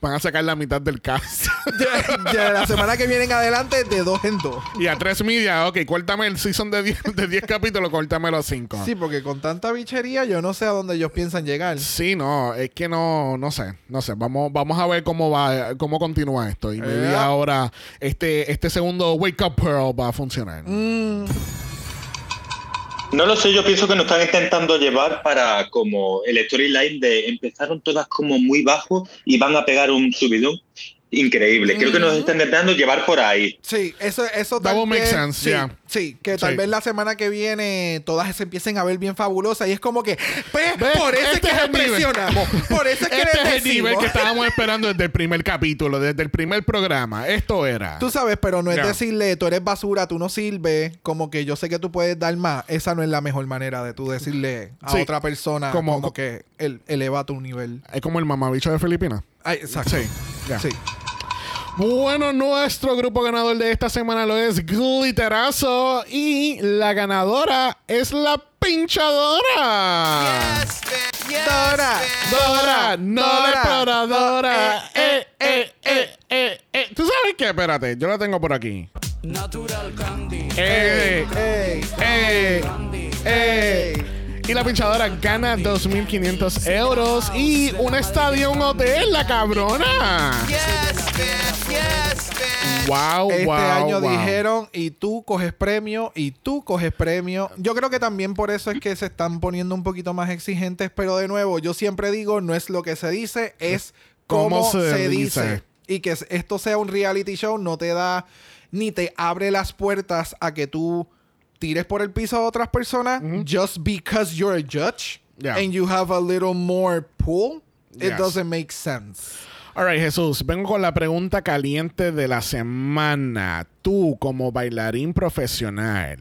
Van a sacar la mitad del cast. Ya, ya, la semana que viene en adelante, de dos en dos. y a tres media, ok, cuéntame el season de 10 de 10 capítulos, córtamelo a 5. Sí, porque con tanta bichería, yo no sé a dónde ellos piensan llegar. Sí, no, es que no, no sé, no sé. Vamos, vamos a ver cómo va, cómo continúa esto. Y Yeah. ahora este, este segundo Wake Up Pearl va a funcionar. Mm, No lo sé, yo pienso que nos están intentando llevar para como el storyline de empezaron todas como muy bajo y van a pegar un subidón increíble. Creo que nos están intentando llevar por ahí. Sí, eso, eso That vez- sense, sí, yeah. sí, que tal Sí. vez la semana que viene todas se empiecen a ver bien fabulosas y es como que, pues, ¿Ves? por eso es Este que es les el nivel. presionamos, por eso es que Este les es el nivel que estábamos esperando desde el primer capítulo, desde el primer programa. Esto era. Tú sabes, pero no es decirle, tú eres basura, tú no sirves, como que yo sé que tú puedes dar más. Esa no es la mejor manera de tú decirle a Sí. otra persona Como- como, que el, eleva tu nivel. Es como el mamabicho de Filipinas. Ay, exacto. Sí. Sí. Bueno, nuestro grupo ganador de esta semana lo es Glitterazo y la ganadora es la pinchadora. Dora, Dora, no la Dora, exploradora. eh, Eh, eh, eh, eh, eh. ¿Tú sabes qué? Espérate, yo la tengo por aquí. Eh, Ey, eh, eh. Y la pinchadora gana 2.500 euros y un estadio, un hotel, la cabrona. Wow, Este wow, año wow. dijeron, y tú coges premio, y tú coges premio. Yo creo que también por eso es que se están poniendo un poquito más exigentes, pero de nuevo, yo siempre digo, no es lo que se dice, es cómo, se, dice. Y que esto sea un reality show no te da, ni te abre las puertas a que tú tires por el piso a otras personas just because you're a judge Yeah. and you have a little more pull. It Yes. doesn't make sense. All right, Jesús, vengo con la pregunta caliente de la semana. Tú, como bailarín profesional,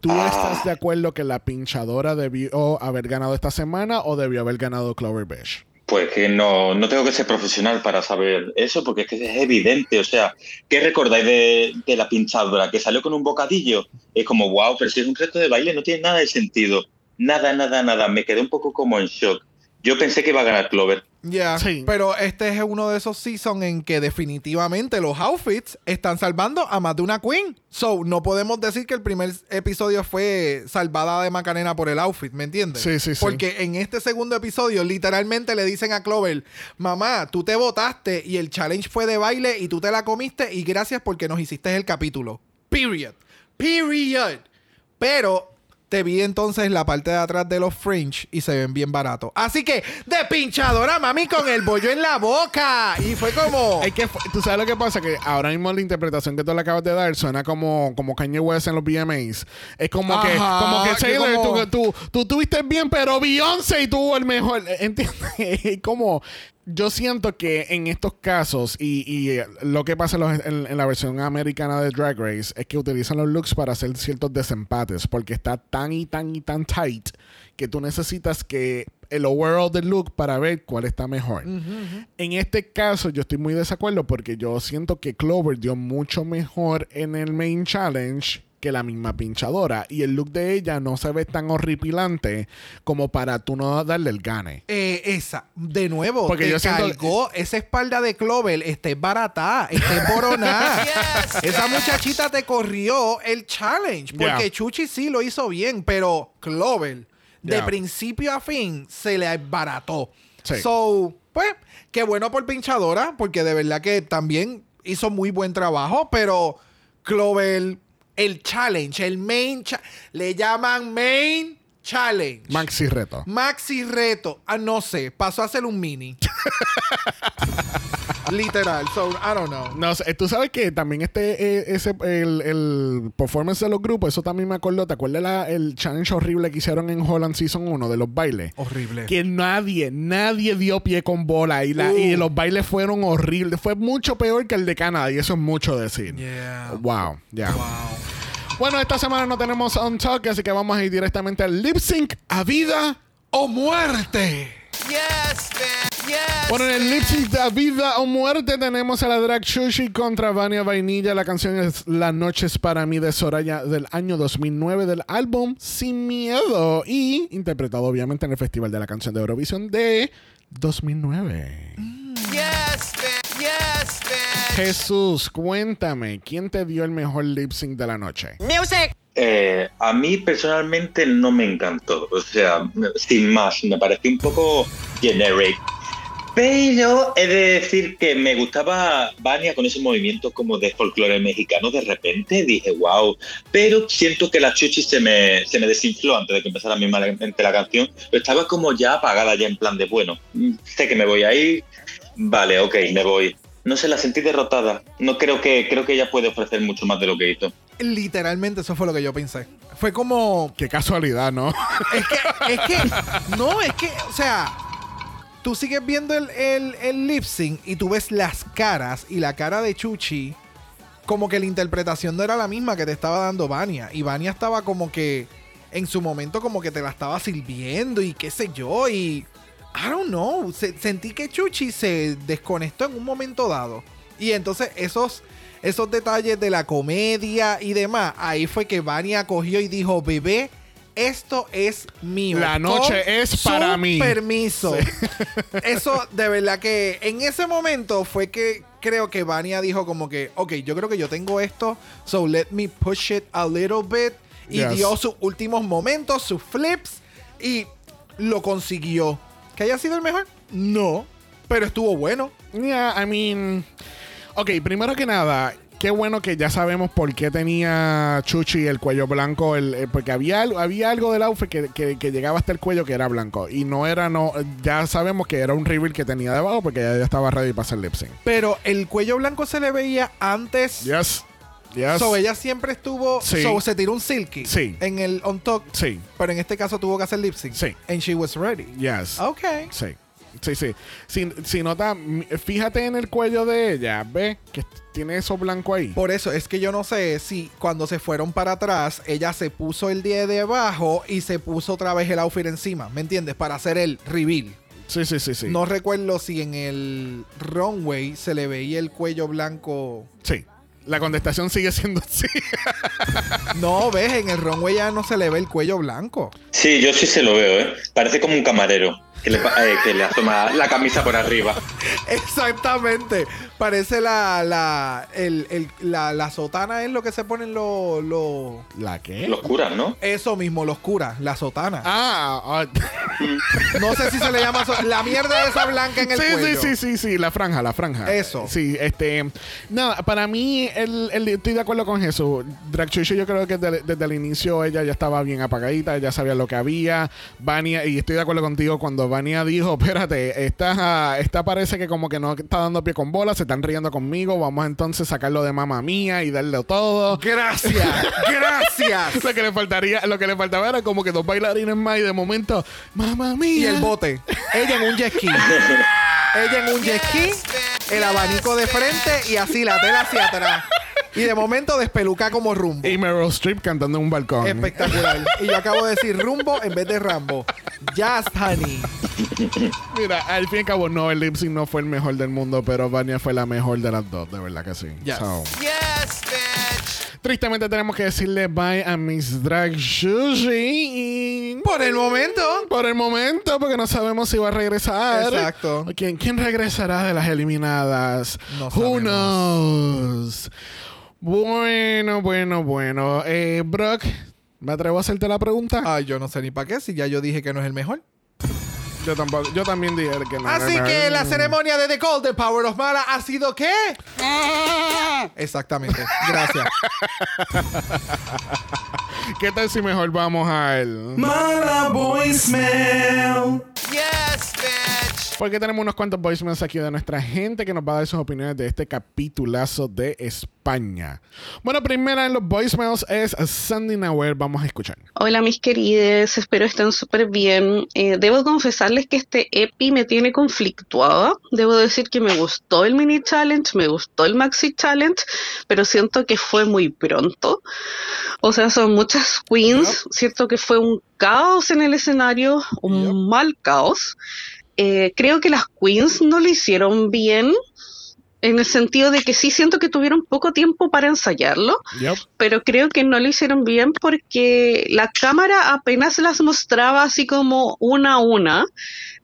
¿tú estás de acuerdo que la pinchadora debió haber ganado esta semana o debió haber ganado Clover Beach? Pues que no, no tengo que ser profesional para saber eso, porque es que es evidente. O sea, ¿qué recordáis de, de la pinchadora? Que salió con un bocadillo. Es como, wow, pero si es un reto de baile, no tiene nada de sentido. Nada, nada, nada. Me quedé un poco como en shock. Yo pensé que iba a ganar Clover. Ya, Sí. pero este es uno de esos seasons en que definitivamente los outfits están salvando a más de una queen. So, no podemos decir que el primer episodio fue salvada de Macarena por el outfit, ¿me entiendes? Sí, sí, sí. Porque en este segundo episodio literalmente le dicen a Clover, mamá, tú te votaste y el challenge fue de baile y tú te la comiste y gracias porque nos hiciste el capítulo. Period. Period. Pero te vi entonces la parte de atrás de los fringe y se ven bien baratos. Así que, de pinchadora, mami, con el bollo en la boca. Y fue como. Es que tú sabes lo que pasa, que ahora mismo la interpretación que tú le acabas de dar suena como, como Kanye West en los VMAs. Es como que, como que que Taylor, como- tú, tú, tú tuviste bien, pero Beyoncé tuvo el mejor. ¿Entiendes? Es como. Yo siento que en estos casos, y, y, eh, lo que pasa en, los- en- en la versión americana de Drag Race, es que utilizan los looks para hacer ciertos desempates, porque está tan y tan y tan tight que tú necesitas que el overall del look para ver cuál está mejor. En este caso, yo estoy muy de desacuerdo porque yo siento que Clover dio mucho mejor en el main challenge que la misma pinchadora. Y el look de ella no se ve tan horripilante como para tú no darle el gane. Eh, esa, de nuevo, Porque te yo siento- cargó esa espalda de Clover, esté barata, esté boronada. esa muchachita te corrió el challenge, porque Yeah. Chuchi sí lo hizo bien, pero Clover, de Yeah. principio a fin, se le barató. Sí. So, pues, qué bueno por pinchadora, porque de verdad que también hizo muy buen trabajo, pero Clover, el challenge, el main, cha- le llaman main challenge. Maxi reto. Maxi reto. Ah, no sé. Pasó a ser un mini. Literal. So, I don't know. No sé, tú sabes que también este, eh, ese, el, el performance de los grupos, eso también me acordó. ¿Te acuerdas la- el challenge horrible que hicieron en Holland Season 1 de los bailes? Horrible. Que nadie, nadie dio pie con bola y, la, Uh. y los bailes fueron horribles. Fue mucho peor que el de Canadá y eso es mucho decir. Yeah. Wow, ya. Wow. Bueno, esta semana no tenemos On Talk, así que vamos a ir directamente al lip sync a vida o muerte. Bueno, en el lip sync de vida o muerte tenemos a la drag Shushi contra Vania Vainilla. La canción es Las noches para mí de Soraya del año 2009 del álbum Sin Miedo y interpretado obviamente en el Festival de la Canción de Eurovisión de 2009. Jesús, cuéntame, ¿quién te dio el mejor lip sync de la noche? Music. Eh, a mí personalmente no me encantó. O sea, sin más, me pareció un poco generic. Pero he de decir que me gustaba Vania con ese movimiento como de folclore mexicano. De repente dije, wow. Pero siento que la chuchi se me, se me desinfló antes de que empezara mismamente la canción. Pero estaba como ya apagada, ya en plan de, bueno, sé que me voy a ir. Vale, ok, me voy. No sé, la sentí derrotada. No creo que, creo que ella puede ofrecer mucho más de lo que hizo. Literalmente eso fue lo que yo pensé. Fue como... Qué casualidad, ¿no? Es que, es que, no, es que, o sea, tú sigues viendo el, el, el lip sync y tú ves las caras y la cara de Chuchi, como que la interpretación no era la misma que te estaba dando Vania. Y Vania estaba como que, en su momento, como que te la estaba sirviendo y qué sé yo, y. I don't know. se- sentí que Chuchi se desconectó en un momento dado. Y entonces esos. Esos detalles de la comedia y demás, ahí fue que Vania cogió y dijo, bebé, esto es mío. La noche Con es para mí. Permiso. Eso de verdad que en ese momento fue que creo que Vania dijo como que, ok, yo creo que yo tengo esto, so let me push it a little bit. Y Yes. dio sus últimos momentos, sus flips, y lo consiguió. ¿Que haya sido el mejor? No, pero estuvo bueno. Yeah, I mean. Ok, primero que nada, qué bueno que ya sabemos por qué tenía Chuchi el cuello blanco. El, eh, porque había, había algo del outfit que, que- que llegaba hasta el cuello que era blanco. Y no era, no. Ya sabemos que era un reveal que tenía debajo porque ya, ya estaba ready para hacer lip sync. Pero el cuello blanco se le veía antes. Yes. Yes. So ella siempre estuvo. Sí. So se tiró un silky. Sí. En el on top. Sí. Pero en este caso tuvo que hacer lip sync. Sí. And she was ready. Yes. Ok. Sí. Sí, sí. Si, si nota, fíjate en el cuello de ella, ve que tiene eso blanco ahí. Por eso es que yo no sé si cuando se fueron para atrás, ella se puso el día de abajo y se puso otra vez el outfit encima, ¿me entiendes? Para hacer el reveal. Sí, sí, sí, sí. No recuerdo si en el runway se le veía el cuello blanco. Sí. La contestación sigue siendo sí. No, ves, en el runway ya no se le ve el cuello blanco. Sí, yo sí se lo veo, ¿eh? Parece como un camarero. Que le, eh, que la camisa por arriba. Exactamente. Parece la, la, el, el- la, la sotana es lo que se ponen los... los- ¿La qué? Los curas, ¿no? Eso mismo, los curas, la sotana. Ah, ah, No sé si se le llama so- la mierda esa blanca en el sí, cuello. sí, sí, sí, sí, la franja, la franja. Eso. Sí, este. Nada, para mí, el, el- estoy de acuerdo con Jesús. Drag Chucho, yo creo que desde, desde el inicio ella ya estaba bien apagadita, ya sabía lo que había. Vania, y estoy de acuerdo contigo cuando Vania dijo: Espérate, esta, esta parece que como que no está dando pie con bola, se están riendo conmigo. Vamos entonces a sacarlo de mamá mía y darle todo. Gracias, gracias. lo que le faltaría, lo que le faltaba era como que dos bailarines más y de momento, mamá mía. Y el bote. Ella en un jet ski. Ella en un jet ski, el abanico de frente y así la tela hacia atrás. Y de momento despeluca como rumbo. Y Meryl Streep cantando en un balcón. Espectacular. Y yo acabo de decir rumbo en vez de Rambo. Just honey. Mira, al fin y al cabo, no, el lip sync no fue el mejor del mundo, pero Vania fue la mejor de las dos, de verdad que sí. Yes. So, Tristemente tenemos que decirle bye a Miss Drag Sushi. Por el momento. Por el momento, porque no sabemos si va a regresar. Exacto. ¿Quién, quién regresará de las eliminadas? No Who sabemos. knows? Bueno, bueno, bueno. Eh, Brock, ¿me atrevo a hacerte la pregunta? Ay, yo no sé ni para qué, si ya yo dije que no es el mejor. Yo tampoco. Yo también dije que no. Así era el que la ceremonia de The Golden Power of Mala ha sido ¿qué? Exactamente. Gracias. ¿Qué tal si mejor vamos al... Mala voicemail. Porque tenemos unos cuantos voicemails aquí de nuestra gente que nos va a dar sus opiniones de este capitulazo de España. Bueno, primera en los voicemails es Sandy Nahuel. Vamos a escuchar. Hola mis querides, espero estén súper bien. Eh, debo confesarles que este EPI me tiene conflictuada. Debo decir que me gustó el mini challenge, me gustó el maxi challenge, pero siento que fue muy pronto. O sea, son muchas queens, cierto que fue un caos en el escenario, un mal caos. Eh, creo que las queens no lo hicieron bien. En el sentido de que sí siento que tuvieron poco tiempo para ensayarlo, Yep. pero creo que no lo hicieron bien porque la cámara apenas las mostraba así como una a una.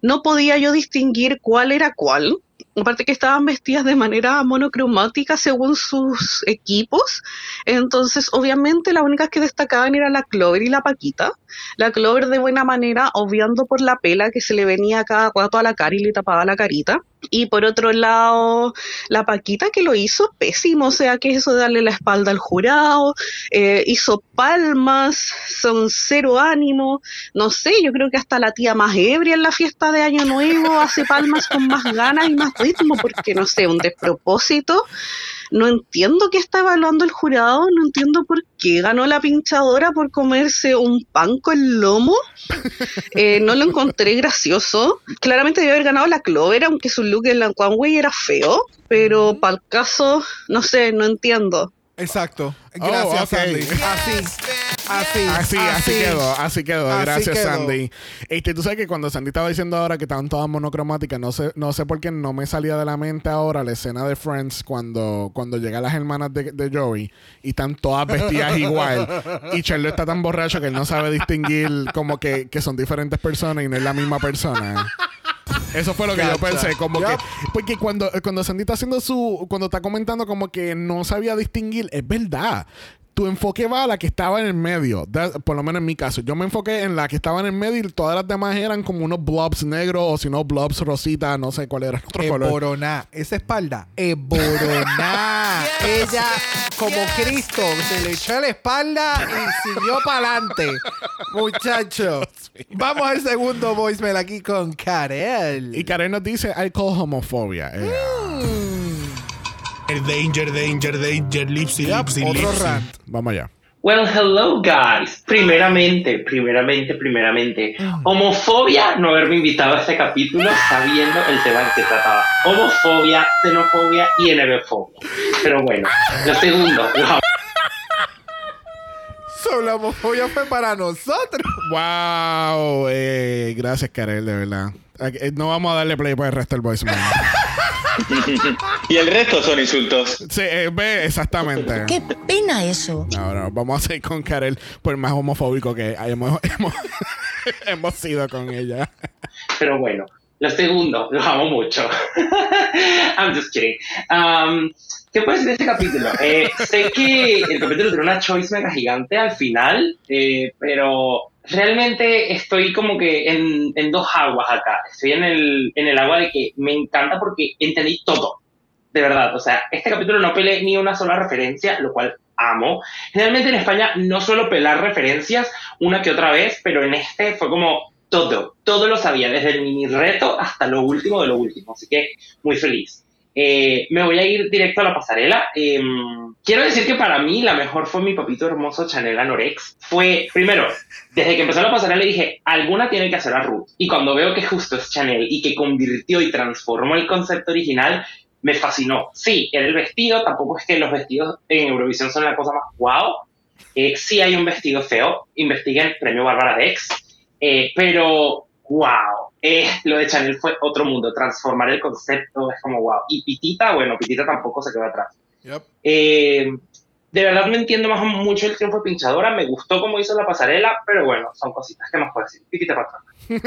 No podía yo distinguir cuál era cuál. Aparte que estaban vestidas de manera monocromática según sus equipos. Entonces, obviamente, las únicas que destacaban era la Clover y la Paquita. La Clover de buena manera, obviando por la pela que se le venía cada rato a la cara y le tapaba la carita. Y por otro lado, la Paquita que lo hizo pésimo, o sea, que eso de darle la espalda al jurado, eh, hizo palmas, son cero ánimo, no sé, yo creo que hasta la tía más ebria en la fiesta de Año Nuevo hace palmas con más ganas y más ritmo, porque no sé, un despropósito. No entiendo qué está evaluando el jurado, no entiendo por qué ganó la pinchadora por comerse un pan con lomo. Eh, no lo encontré gracioso. Claramente debió haber ganado la Clover, aunque su look en la One Way era feo, pero para el caso, no sé, no entiendo. Exacto. Gracias, Oh, ok. Sandy. Así. Así. Así, así quedó, así quedó. Así Gracias, quedó. Sandy. Este, tú sabes que cuando Sandy estaba diciendo ahora que estaban todas monocromáticas, no sé, no sé por qué no me salía de la mente ahora la escena de Friends cuando, cuando llegan las hermanas de, de Joey y están todas vestidas igual. Y Charlie está tan borracho que él no sabe distinguir como que, que son diferentes personas y no es la misma persona. Eso fue lo que yo pensé, como que porque cuando cuando Sandy está haciendo su cuando está comentando como que no sabía distinguir, es verdad. Tu enfoque va a la que estaba en el medio. That- por lo menos en mi caso. Yo me enfoqué en la que estaba en el medio y todas las demás eran como unos blobs negros o si no blobs rosita, no sé cuál era el otro color. Eboroná. Esa espalda, eboroná. Ella, como Cristo, se le echó a la espalda y siguió para adelante. Muchachos. Vamos al segundo voicemail aquí con Karel. Y Karen nos dice, I call homofobia. Eh, Danger, danger, danger, lipsy, lipsy, otro lipsy. rant. Vamos allá. Well, hello guys. Primeramente, primeramente, primeramente, homofobia no haberme invitado a este capítulo sabiendo el tema que trataba. Homofobia, xenofobia y NBfobia. Pero bueno, lo segundo, wow. Solo la homofobia fue para nosotros. Wow. eh, gracias, Karen, de verdad. Eh, No vamos a darle play por el resto del voicemail. Y el resto son insultos. sí, eh, ve, exactamente. Qué pena eso. No, no, vamos a seguir con Karel por más homofóbico que hemos, hemos, Hemos sido con ella. Pero bueno, lo segundo, los amo mucho. I'm just kidding. Um, ¿Qué puedes decir de este capítulo? Eh, sé que el capítulo tiene una choice mega gigante al final, eh, pero realmente estoy como que en, en dos aguas acá. Estoy en el, en el agua de que me encanta porque entendí todo. De verdad, o sea, este capítulo no peleé ni una sola referencia, lo cual amo. Generalmente en España no suelo pelar referencias una que otra vez, pero en este fue como todo, todo lo sabía, desde el mini reto hasta lo último de lo último, así que muy feliz. Eh, me voy a ir directo a la pasarela. Eh, quiero decir que para mí la mejor fue mi papito hermoso Chanel Anorex. Fue, primero, desde que empezó la pasarela dije, alguna tiene que hacer a Ruth. Y cuando veo que justo es Chanel y que convirtió y transformó el concepto original, me fascinó. Sí, era el vestido, tampoco es que los vestidos en Eurovisión son la cosa más wow. Eh, sí hay un vestido feo, investiguen Premio Bárbara Dex, eh, pero wow, eh, lo de Chanel fue otro mundo, transformar el concepto es como wow. Y Pitita, bueno, Pitita tampoco se quedó atrás. Eh, de verdad no entiendo más mucho el triunfo de Pinchadora, me gustó cómo hizo la pasarela, pero bueno, son cositas que más puedo decir. Pitita para atrás.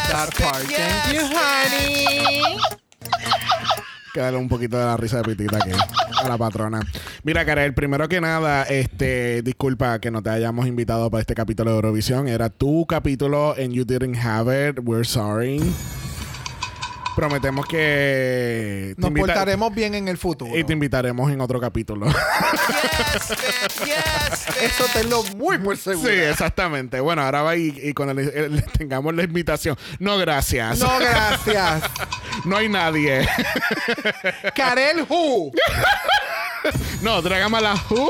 That part. Thank you, honey. Que un poquito de la risa de pitita aquí a la patrona. Mira, Karel, primero que nada, este, disculpa que no te hayamos invitado para este capítulo de Eurovisión. Era tu capítulo en You Didn't Have It. We're sorry. Prometemos que Nos invita- portaremos bien en el futuro. y te invitaremos en otro capítulo. Eso tenlo muy por seguro. sí, exactamente. Bueno, ahora va y, y cuando le, le tengamos la invitación. No, gracias. No, gracias. No hay nadie. Karel Who. No, trágame la Who.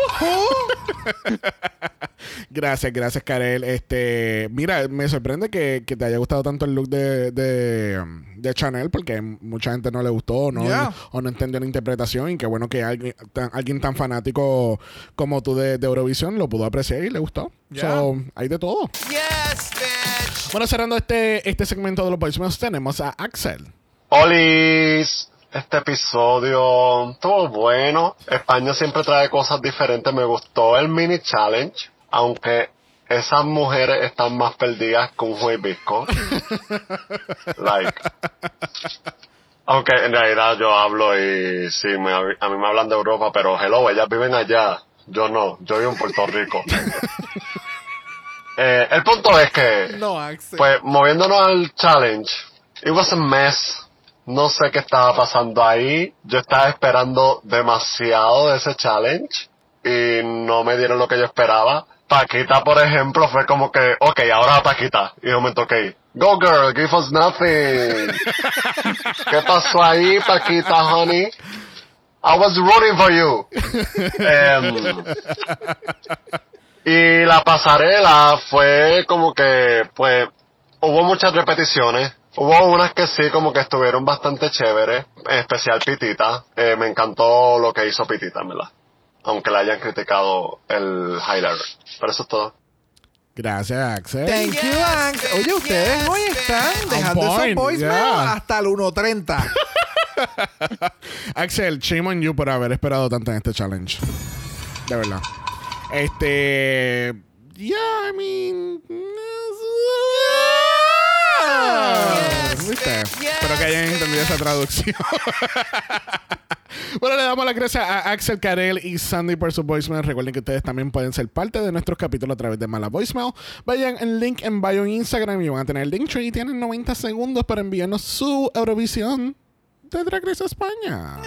gracias, gracias, Karel. Este, mira, me sorprende que, que te haya gustado tanto el look de, de, de Chanel, porque mucha gente no le gustó ¿no? Yeah. o no entendió la interpretación. Y qué bueno que alguien tan, alguien tan fanático como tú de, de Eurovisión lo pudo apreciar y le gustó. Yeah. So, hay de todo. Bueno, cerrando este, este segmento de los voicemails, tenemos a Axel. Olis, este episodio estuvo bueno. España siempre trae cosas diferentes. Me gustó el mini challenge, aunque esas mujeres están más perdidas que un juez visco. like. Aunque en realidad yo hablo y sí, me- a mí me hablan de Europa, pero hello, ellas viven allá. Yo no, yo vivo en Puerto Rico. Eh, el punto es que No, pues moviéndonos al challenge, it was a mess. No sé qué estaba pasando ahí. Yo estaba esperando demasiado de ese challenge y no me dieron lo que yo esperaba. Paquita, por ejemplo, fue como que, ok, ahora Paquita. Y de momento, ok, go girl, give us nothing. ¿Qué pasó ahí, Paquita, honey? I was rooting for you. Em, y la pasarela fue como que, pues, hubo muchas repeticiones. Hubo unas que sí, como que estuvieron bastante chéveres, en especial Pitita. Eh, me encantó lo que hizo Pitita, ¿verdad? Aunque le hayan criticado el highlighter. Pero eso es todo. Gracias, Axel. Thank you, Axel. Oye, ustedes hoy están dejando esos point, voicemails yeah. hasta el 1.30. Axel, shame on you por haber esperado tanto en este challenge. De verdad. Este. Yeah, I mean. ¿Viste? Espero que hayan entendido esa traducción. bueno, le damos las gracias a Axel Carell y Sandy por su voicemail. Recuerden que ustedes también pueden ser parte de nuestros capítulos a través de Mala Voicemail. Vayan en link en bio en Instagram y van a tener el link tree y tienen 90 segundos para enviarnos su Eurovisión de Drag Race España.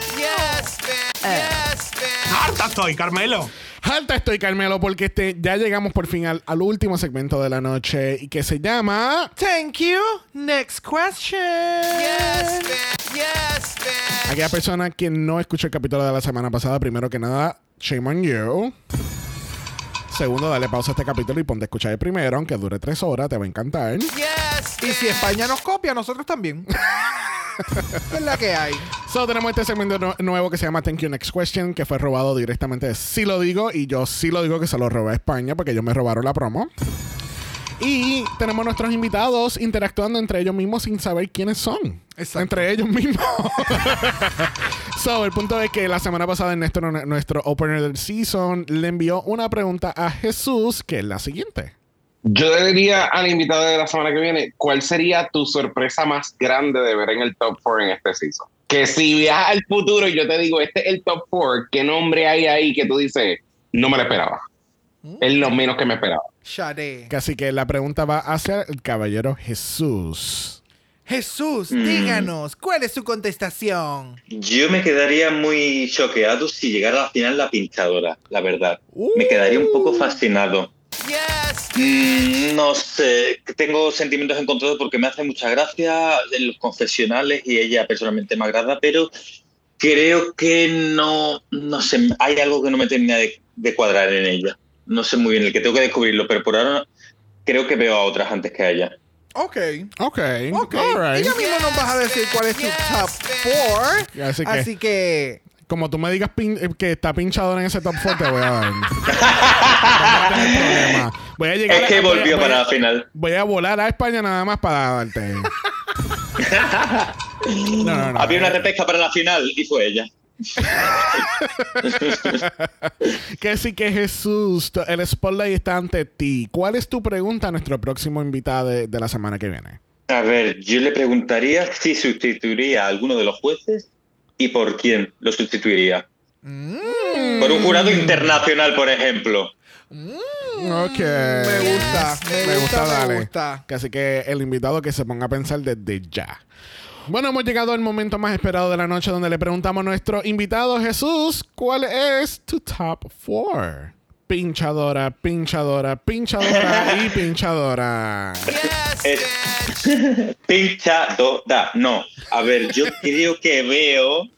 ¡Harta estoy, Carmelo! Alta estoy, Carmelo, porque este, ya llegamos por fin al, al último segmento de la noche y que se llama. Thank you. Next question. Aquella persona que no escuchó el capítulo de la semana pasada, primero que nada, shame on you. Segundo, dale pausa a este capítulo y ponte a escuchar el primero, aunque dure tres horas, te va a encantar. Y si España nos copia, nosotros también. es la que hay. So, tenemos este segmento nu- nuevo que se llama Thank You Next Question, que fue robado directamente de Sí lo digo, y yo sí lo digo que se lo robé a España porque ellos me robaron la promo. Y tenemos nuestros invitados interactuando entre ellos mismos sin saber quiénes son. Entre ellos mismos. so, el punto es que la semana pasada Ernesto, nuestro opener del season, le envió una pregunta a Jesús, que es la siguiente. Yo le diría al invitado de la semana que viene, ¿cuál sería tu sorpresa más grande de ver en el top 4 en este season? Que si viajas al futuro y yo te digo, este es el top 4, ¿qué nombre hay ahí que tú dices, no me lo esperaba? Es lo menos que me esperaba. Shade. Así que la pregunta va hacia el caballero Jesús. Jesús, Mm. díganos, ¿cuál es su contestación? Yo me quedaría muy choqueado si llegara a la final la pinchadora, la verdad. Me quedaría un poco fascinado. Mm, no sé, tengo sentimientos encontrados porque me hace mucha gracia en los confesionales y ella personalmente me agrada, pero creo que no, no sé, hay algo que no me termina de, de cuadrar en ella. No sé muy bien, el que tengo que descubrirlo, pero por ahora creo que veo a otras antes que a ella. Ok. Ok. Ok. Alright. Ella mismo nos vas a decir cuál es tu top 4. Así que- Así que Como tú me digas pin- eh, que está pinchador en ese top 4, te voy a dar. Voy a llegar Es que a- volvió voy para la final. Voy a volar a España nada más para darte. No, no, no. Había una repesca para la final y fue ella. que sí que Jesús, el spotlight está ante ti. ¿Cuál es tu pregunta a nuestro próximo invitado de, de la semana que viene? A ver, yo le preguntaría si sustituiría a alguno de los jueces y por quién lo sustituiría. Por un jurado internacional, por ejemplo. Ok. me gusta, me, Me gusta, gusta, me dale. gusta. Así que el invitado que se ponga a pensar desde ya. Bueno, hemos llegado al momento más esperado de la noche donde le preguntamos a nuestro invitado Jesús, ¿cuál es tu top four? Pinchadora, pinchadora, pinchadora y pinchadora. Es pinchadora. No. A ver, yo creo que veo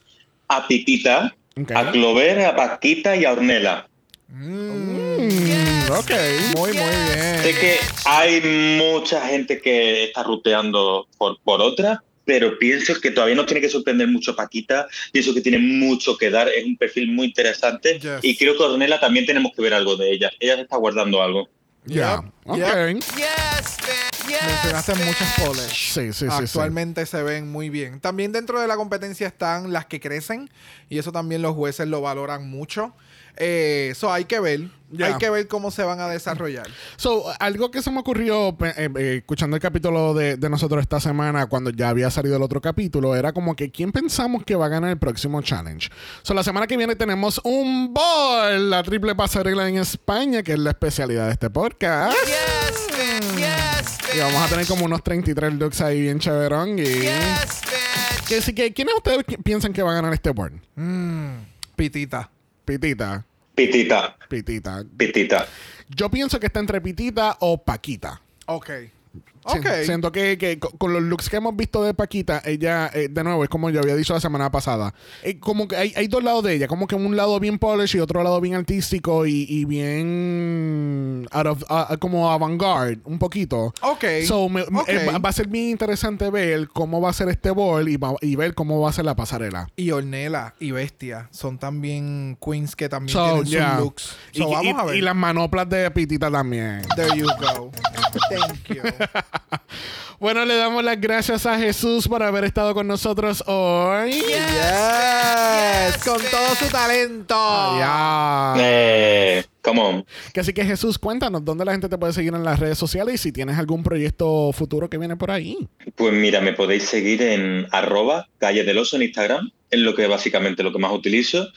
a Pipita, a Clover, a Paquita y a Ornella. Mm, ok. Muy, muy bien. Sé que hay mucha gente que está ruteando por, por otra, pero pienso que todavía nos tiene que sorprender mucho Paquita. Pienso que tiene mucho que dar. Es un perfil muy interesante. Yes. Y creo que Ornella también tenemos que ver algo de ella. Ella se está guardando algo. Ya. Ok. Mencionaste muchas poles. Sí, sí, sí, Actualmente se ven muy bien. También dentro de la competencia están las que crecen y eso también los jueces lo valoran mucho. Eh, Eso hay que ver. Ya. Hay que ver cómo se van a desarrollar. So, algo que se me ocurrió eh, eh, escuchando el capítulo de, de nosotros esta semana, cuando ya había salido el otro capítulo, era como que ¿quién pensamos que va a ganar el próximo challenge? So, la semana que viene tenemos un ball, la triple pasarela en España, que es la especialidad de este podcast. Y vamos a tener como unos 33 looks ahí bien chéverón. Y... Que sí que, ¿Quiénes ustedes piensan que va a ganar este board? Mm, pitita. Pitita. Pitita. Pitita. Pitita. Yo pienso que está entre Pitita o Paquita. Ok. Si- Ok. Siento que, que co- con los looks que hemos visto de Paquita, ella, eh, de nuevo, es como yo había dicho la semana pasada. eh, como que hay, hay dos lados de ella, como que un lado bien polish y otro lado bien artístico y, y bien out of, ah, como avant-garde, un poquito. Ok. So, me- me- Ok. eh, va- a ser bien interesante ver cómo va a ser este ball y, va- y ver cómo va a ser la pasarela. Y Ornella y Bestia son también queens que también So, tienen yeah. sus looks. Y, So, vamos y- a ver. y las manoplas de Pitita también. There you go. Thank you. Bueno, le damos las gracias a Jesús por haber estado con nosotros hoy. Yes. Con todo su talento. Ya. Eh, come on. Que así que Jesús, cuéntanos dónde la gente te puede seguir en las redes sociales y si tienes algún proyecto futuro que viene por ahí. Pues mira, me podéis seguir en arroba calle del oso en Instagram, es lo que básicamente lo que más utilizo.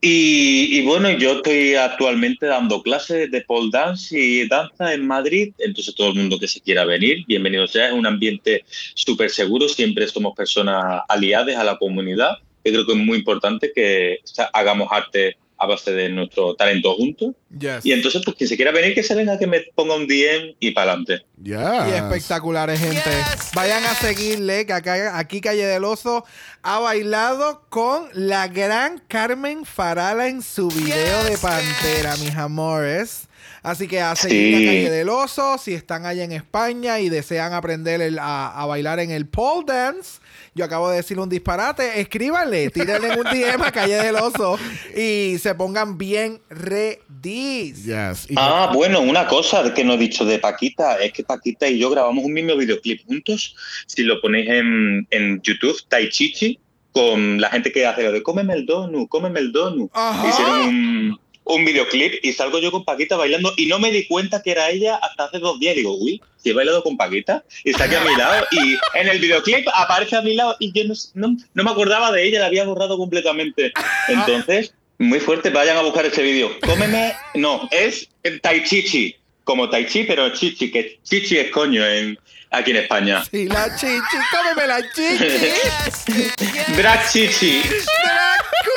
Y, y bueno, yo estoy actualmente dando clases de pole dance y danza en Madrid, entonces todo el mundo que se quiera venir, bienvenido sea, es un ambiente súper seguro, siempre somos personas aliadas a la comunidad. Yo creo que es muy importante que o sea, hagamos arte a base de nuestro talento juntos. Yes. Y entonces, pues quien se quiera venir, que se venga, que me ponga un DM y para adelante. Y espectaculares, gente. Vayan a seguirle, que acá, aquí Calle del Oso ha bailado con la gran Carmen Farala en su video de Pantera, mis amores. Así que a seguir Sí. a Calle del Oso, si están allá en España y desean aprender el- a, a bailar en el pole dance. Yo acabo de decir un disparate. Escríbanle, tírenle un DM a Calle del Oso y se pongan bien ready. Yes. Ah, bueno, una cosa que no he dicho de Paquita es que Paquita y yo grabamos un mismo videoclip juntos. Si lo ponéis en, en YouTube, Tai Chichi, con la gente que hace lo de cómeme el donut, cómeme el donut. Ajá. Hicieron un, un videoclip y salgo yo con Paquita bailando y no me di cuenta que era ella hasta hace dos días. Digo, uy, si he bailado con Paquita y está aquí a mi lado y en el videoclip aparece a mi lado y yo no, no, no me acordaba de ella, la había borrado completamente. Entonces, muy fuerte, vayan a buscar ese vídeo. Cómeme, no, es el Tai Chichi, como Tai Chi, pero Chichi, que Chichi es coño en, aquí en España. Sí, la chichi, cómeme la chichi. Drag Chichi.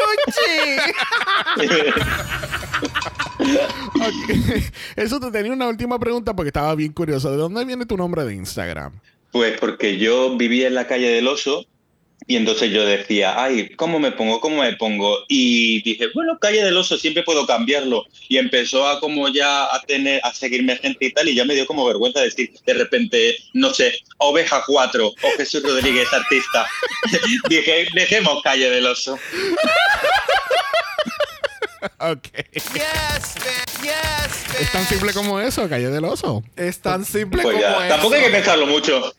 Ok. Eso te tenía una última pregunta porque estaba bien curioso. ¿De dónde viene tu nombre de Instagram? Pues porque yo vivía en la calle del oso y entonces yo decía, ay, ¿cómo me pongo? ¿Cómo me pongo? Y dije, bueno, calle del oso, siempre puedo cambiarlo. Y empezó a como ya a tener, a seguirme gente y tal, y ya me dio como vergüenza decir de repente, no sé, Oveja 4 o Jesús Rodríguez artista. dije, dejemos calle del oso. ok. Es tan simple como eso, Calle del Oso. Es tan simple Pues ya, tampoco hay que pensarlo mucho.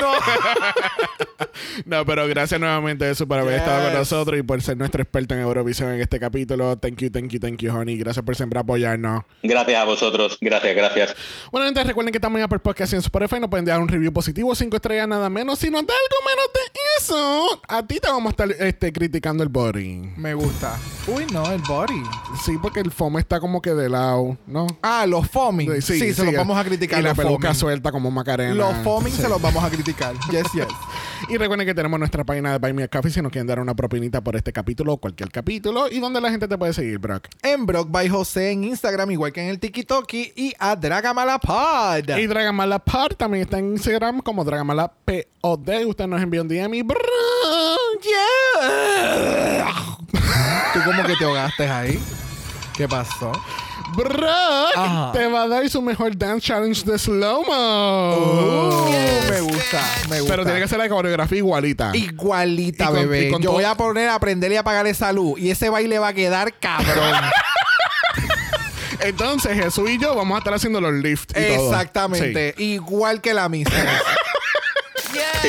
No, pero gracias nuevamente eso por haber estado con nosotros y por ser nuestro experto en Eurovisión en este capítulo. Thank you, thank you, thank you, honey. Gracias por siempre apoyarnos. Gracias a vosotros, gracias, gracias. Bueno, entonces recuerden que estamos en Apple Podcast y en Spotify. Nos pueden dejar un review positivo, cinco estrellas, nada menos. Si nos da algo menos de eso, a ti te vamos a estar este, criticando el body. Me gusta. Uy, no, el body. Sí, porque el foam está como que de lado, ¿no? Ah, los foaming. Sí, se los vamos a criticar. Y la peluca foaming. suelta como Macarena. Los foaming Sí. se los vamos a criticar. Yes, yes. Y recuerden que tenemos nuestra página de Buy Me a Coffee si nos quieren dar una propinita por este capítulo o cualquier capítulo. Y donde la gente te puede seguir, Brock. En Brock by José en Instagram, igual que en el TikTok y a Dragamalapod. Y Dragamala Pod también está en Instagram como Dragamala POD. Usted nos envía un DM y... Yeah. ¿Tú como que te ahogaste ahí? ¿Qué pasó? Brock Ajá. te va a dar su mejor dance challenge de slow-mo. Uh, Me gusta, me gusta. Pero tiene que ser la coreografía igualita. Igualita, Y con- bebé. y con Yo todo- voy a poner a aprender y apagar esa luz. Y ese baile va a quedar cabrón. Entonces Jesús y yo vamos a estar haciendo los lifts y todo. Exactamente. Igual que la misma. Sí.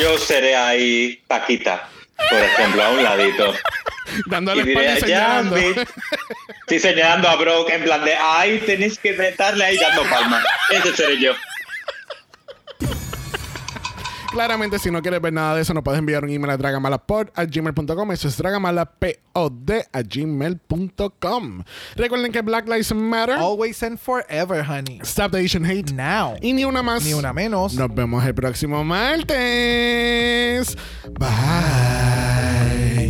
Yo seré ahí Paquita, por ejemplo, a un ladito. Dándole Y diré, señalando. Sí, señalando a Brock en plan de, ay, tenéis que darle ahí dando palmas. Ese seré yo. Claramente, si no quieres ver nada de eso, nos puedes enviar un email a dragamalapod a gmail.com. Eso es dragamalapod a gmail.com. Recuerden que Black Lives Matter. Always and forever, honey. Stop the Asian Hate. Now. Y ni una más. Ni una menos. Nos vemos el próximo martes. Bye.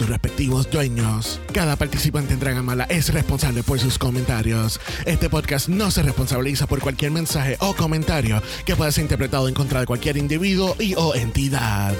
sus respectivos dueños. Cada participante en Dragamala es responsable por sus comentarios. Este podcast no se responsabiliza por cualquier mensaje o comentario que pueda ser interpretado en contra de cualquier individuo y o entidad.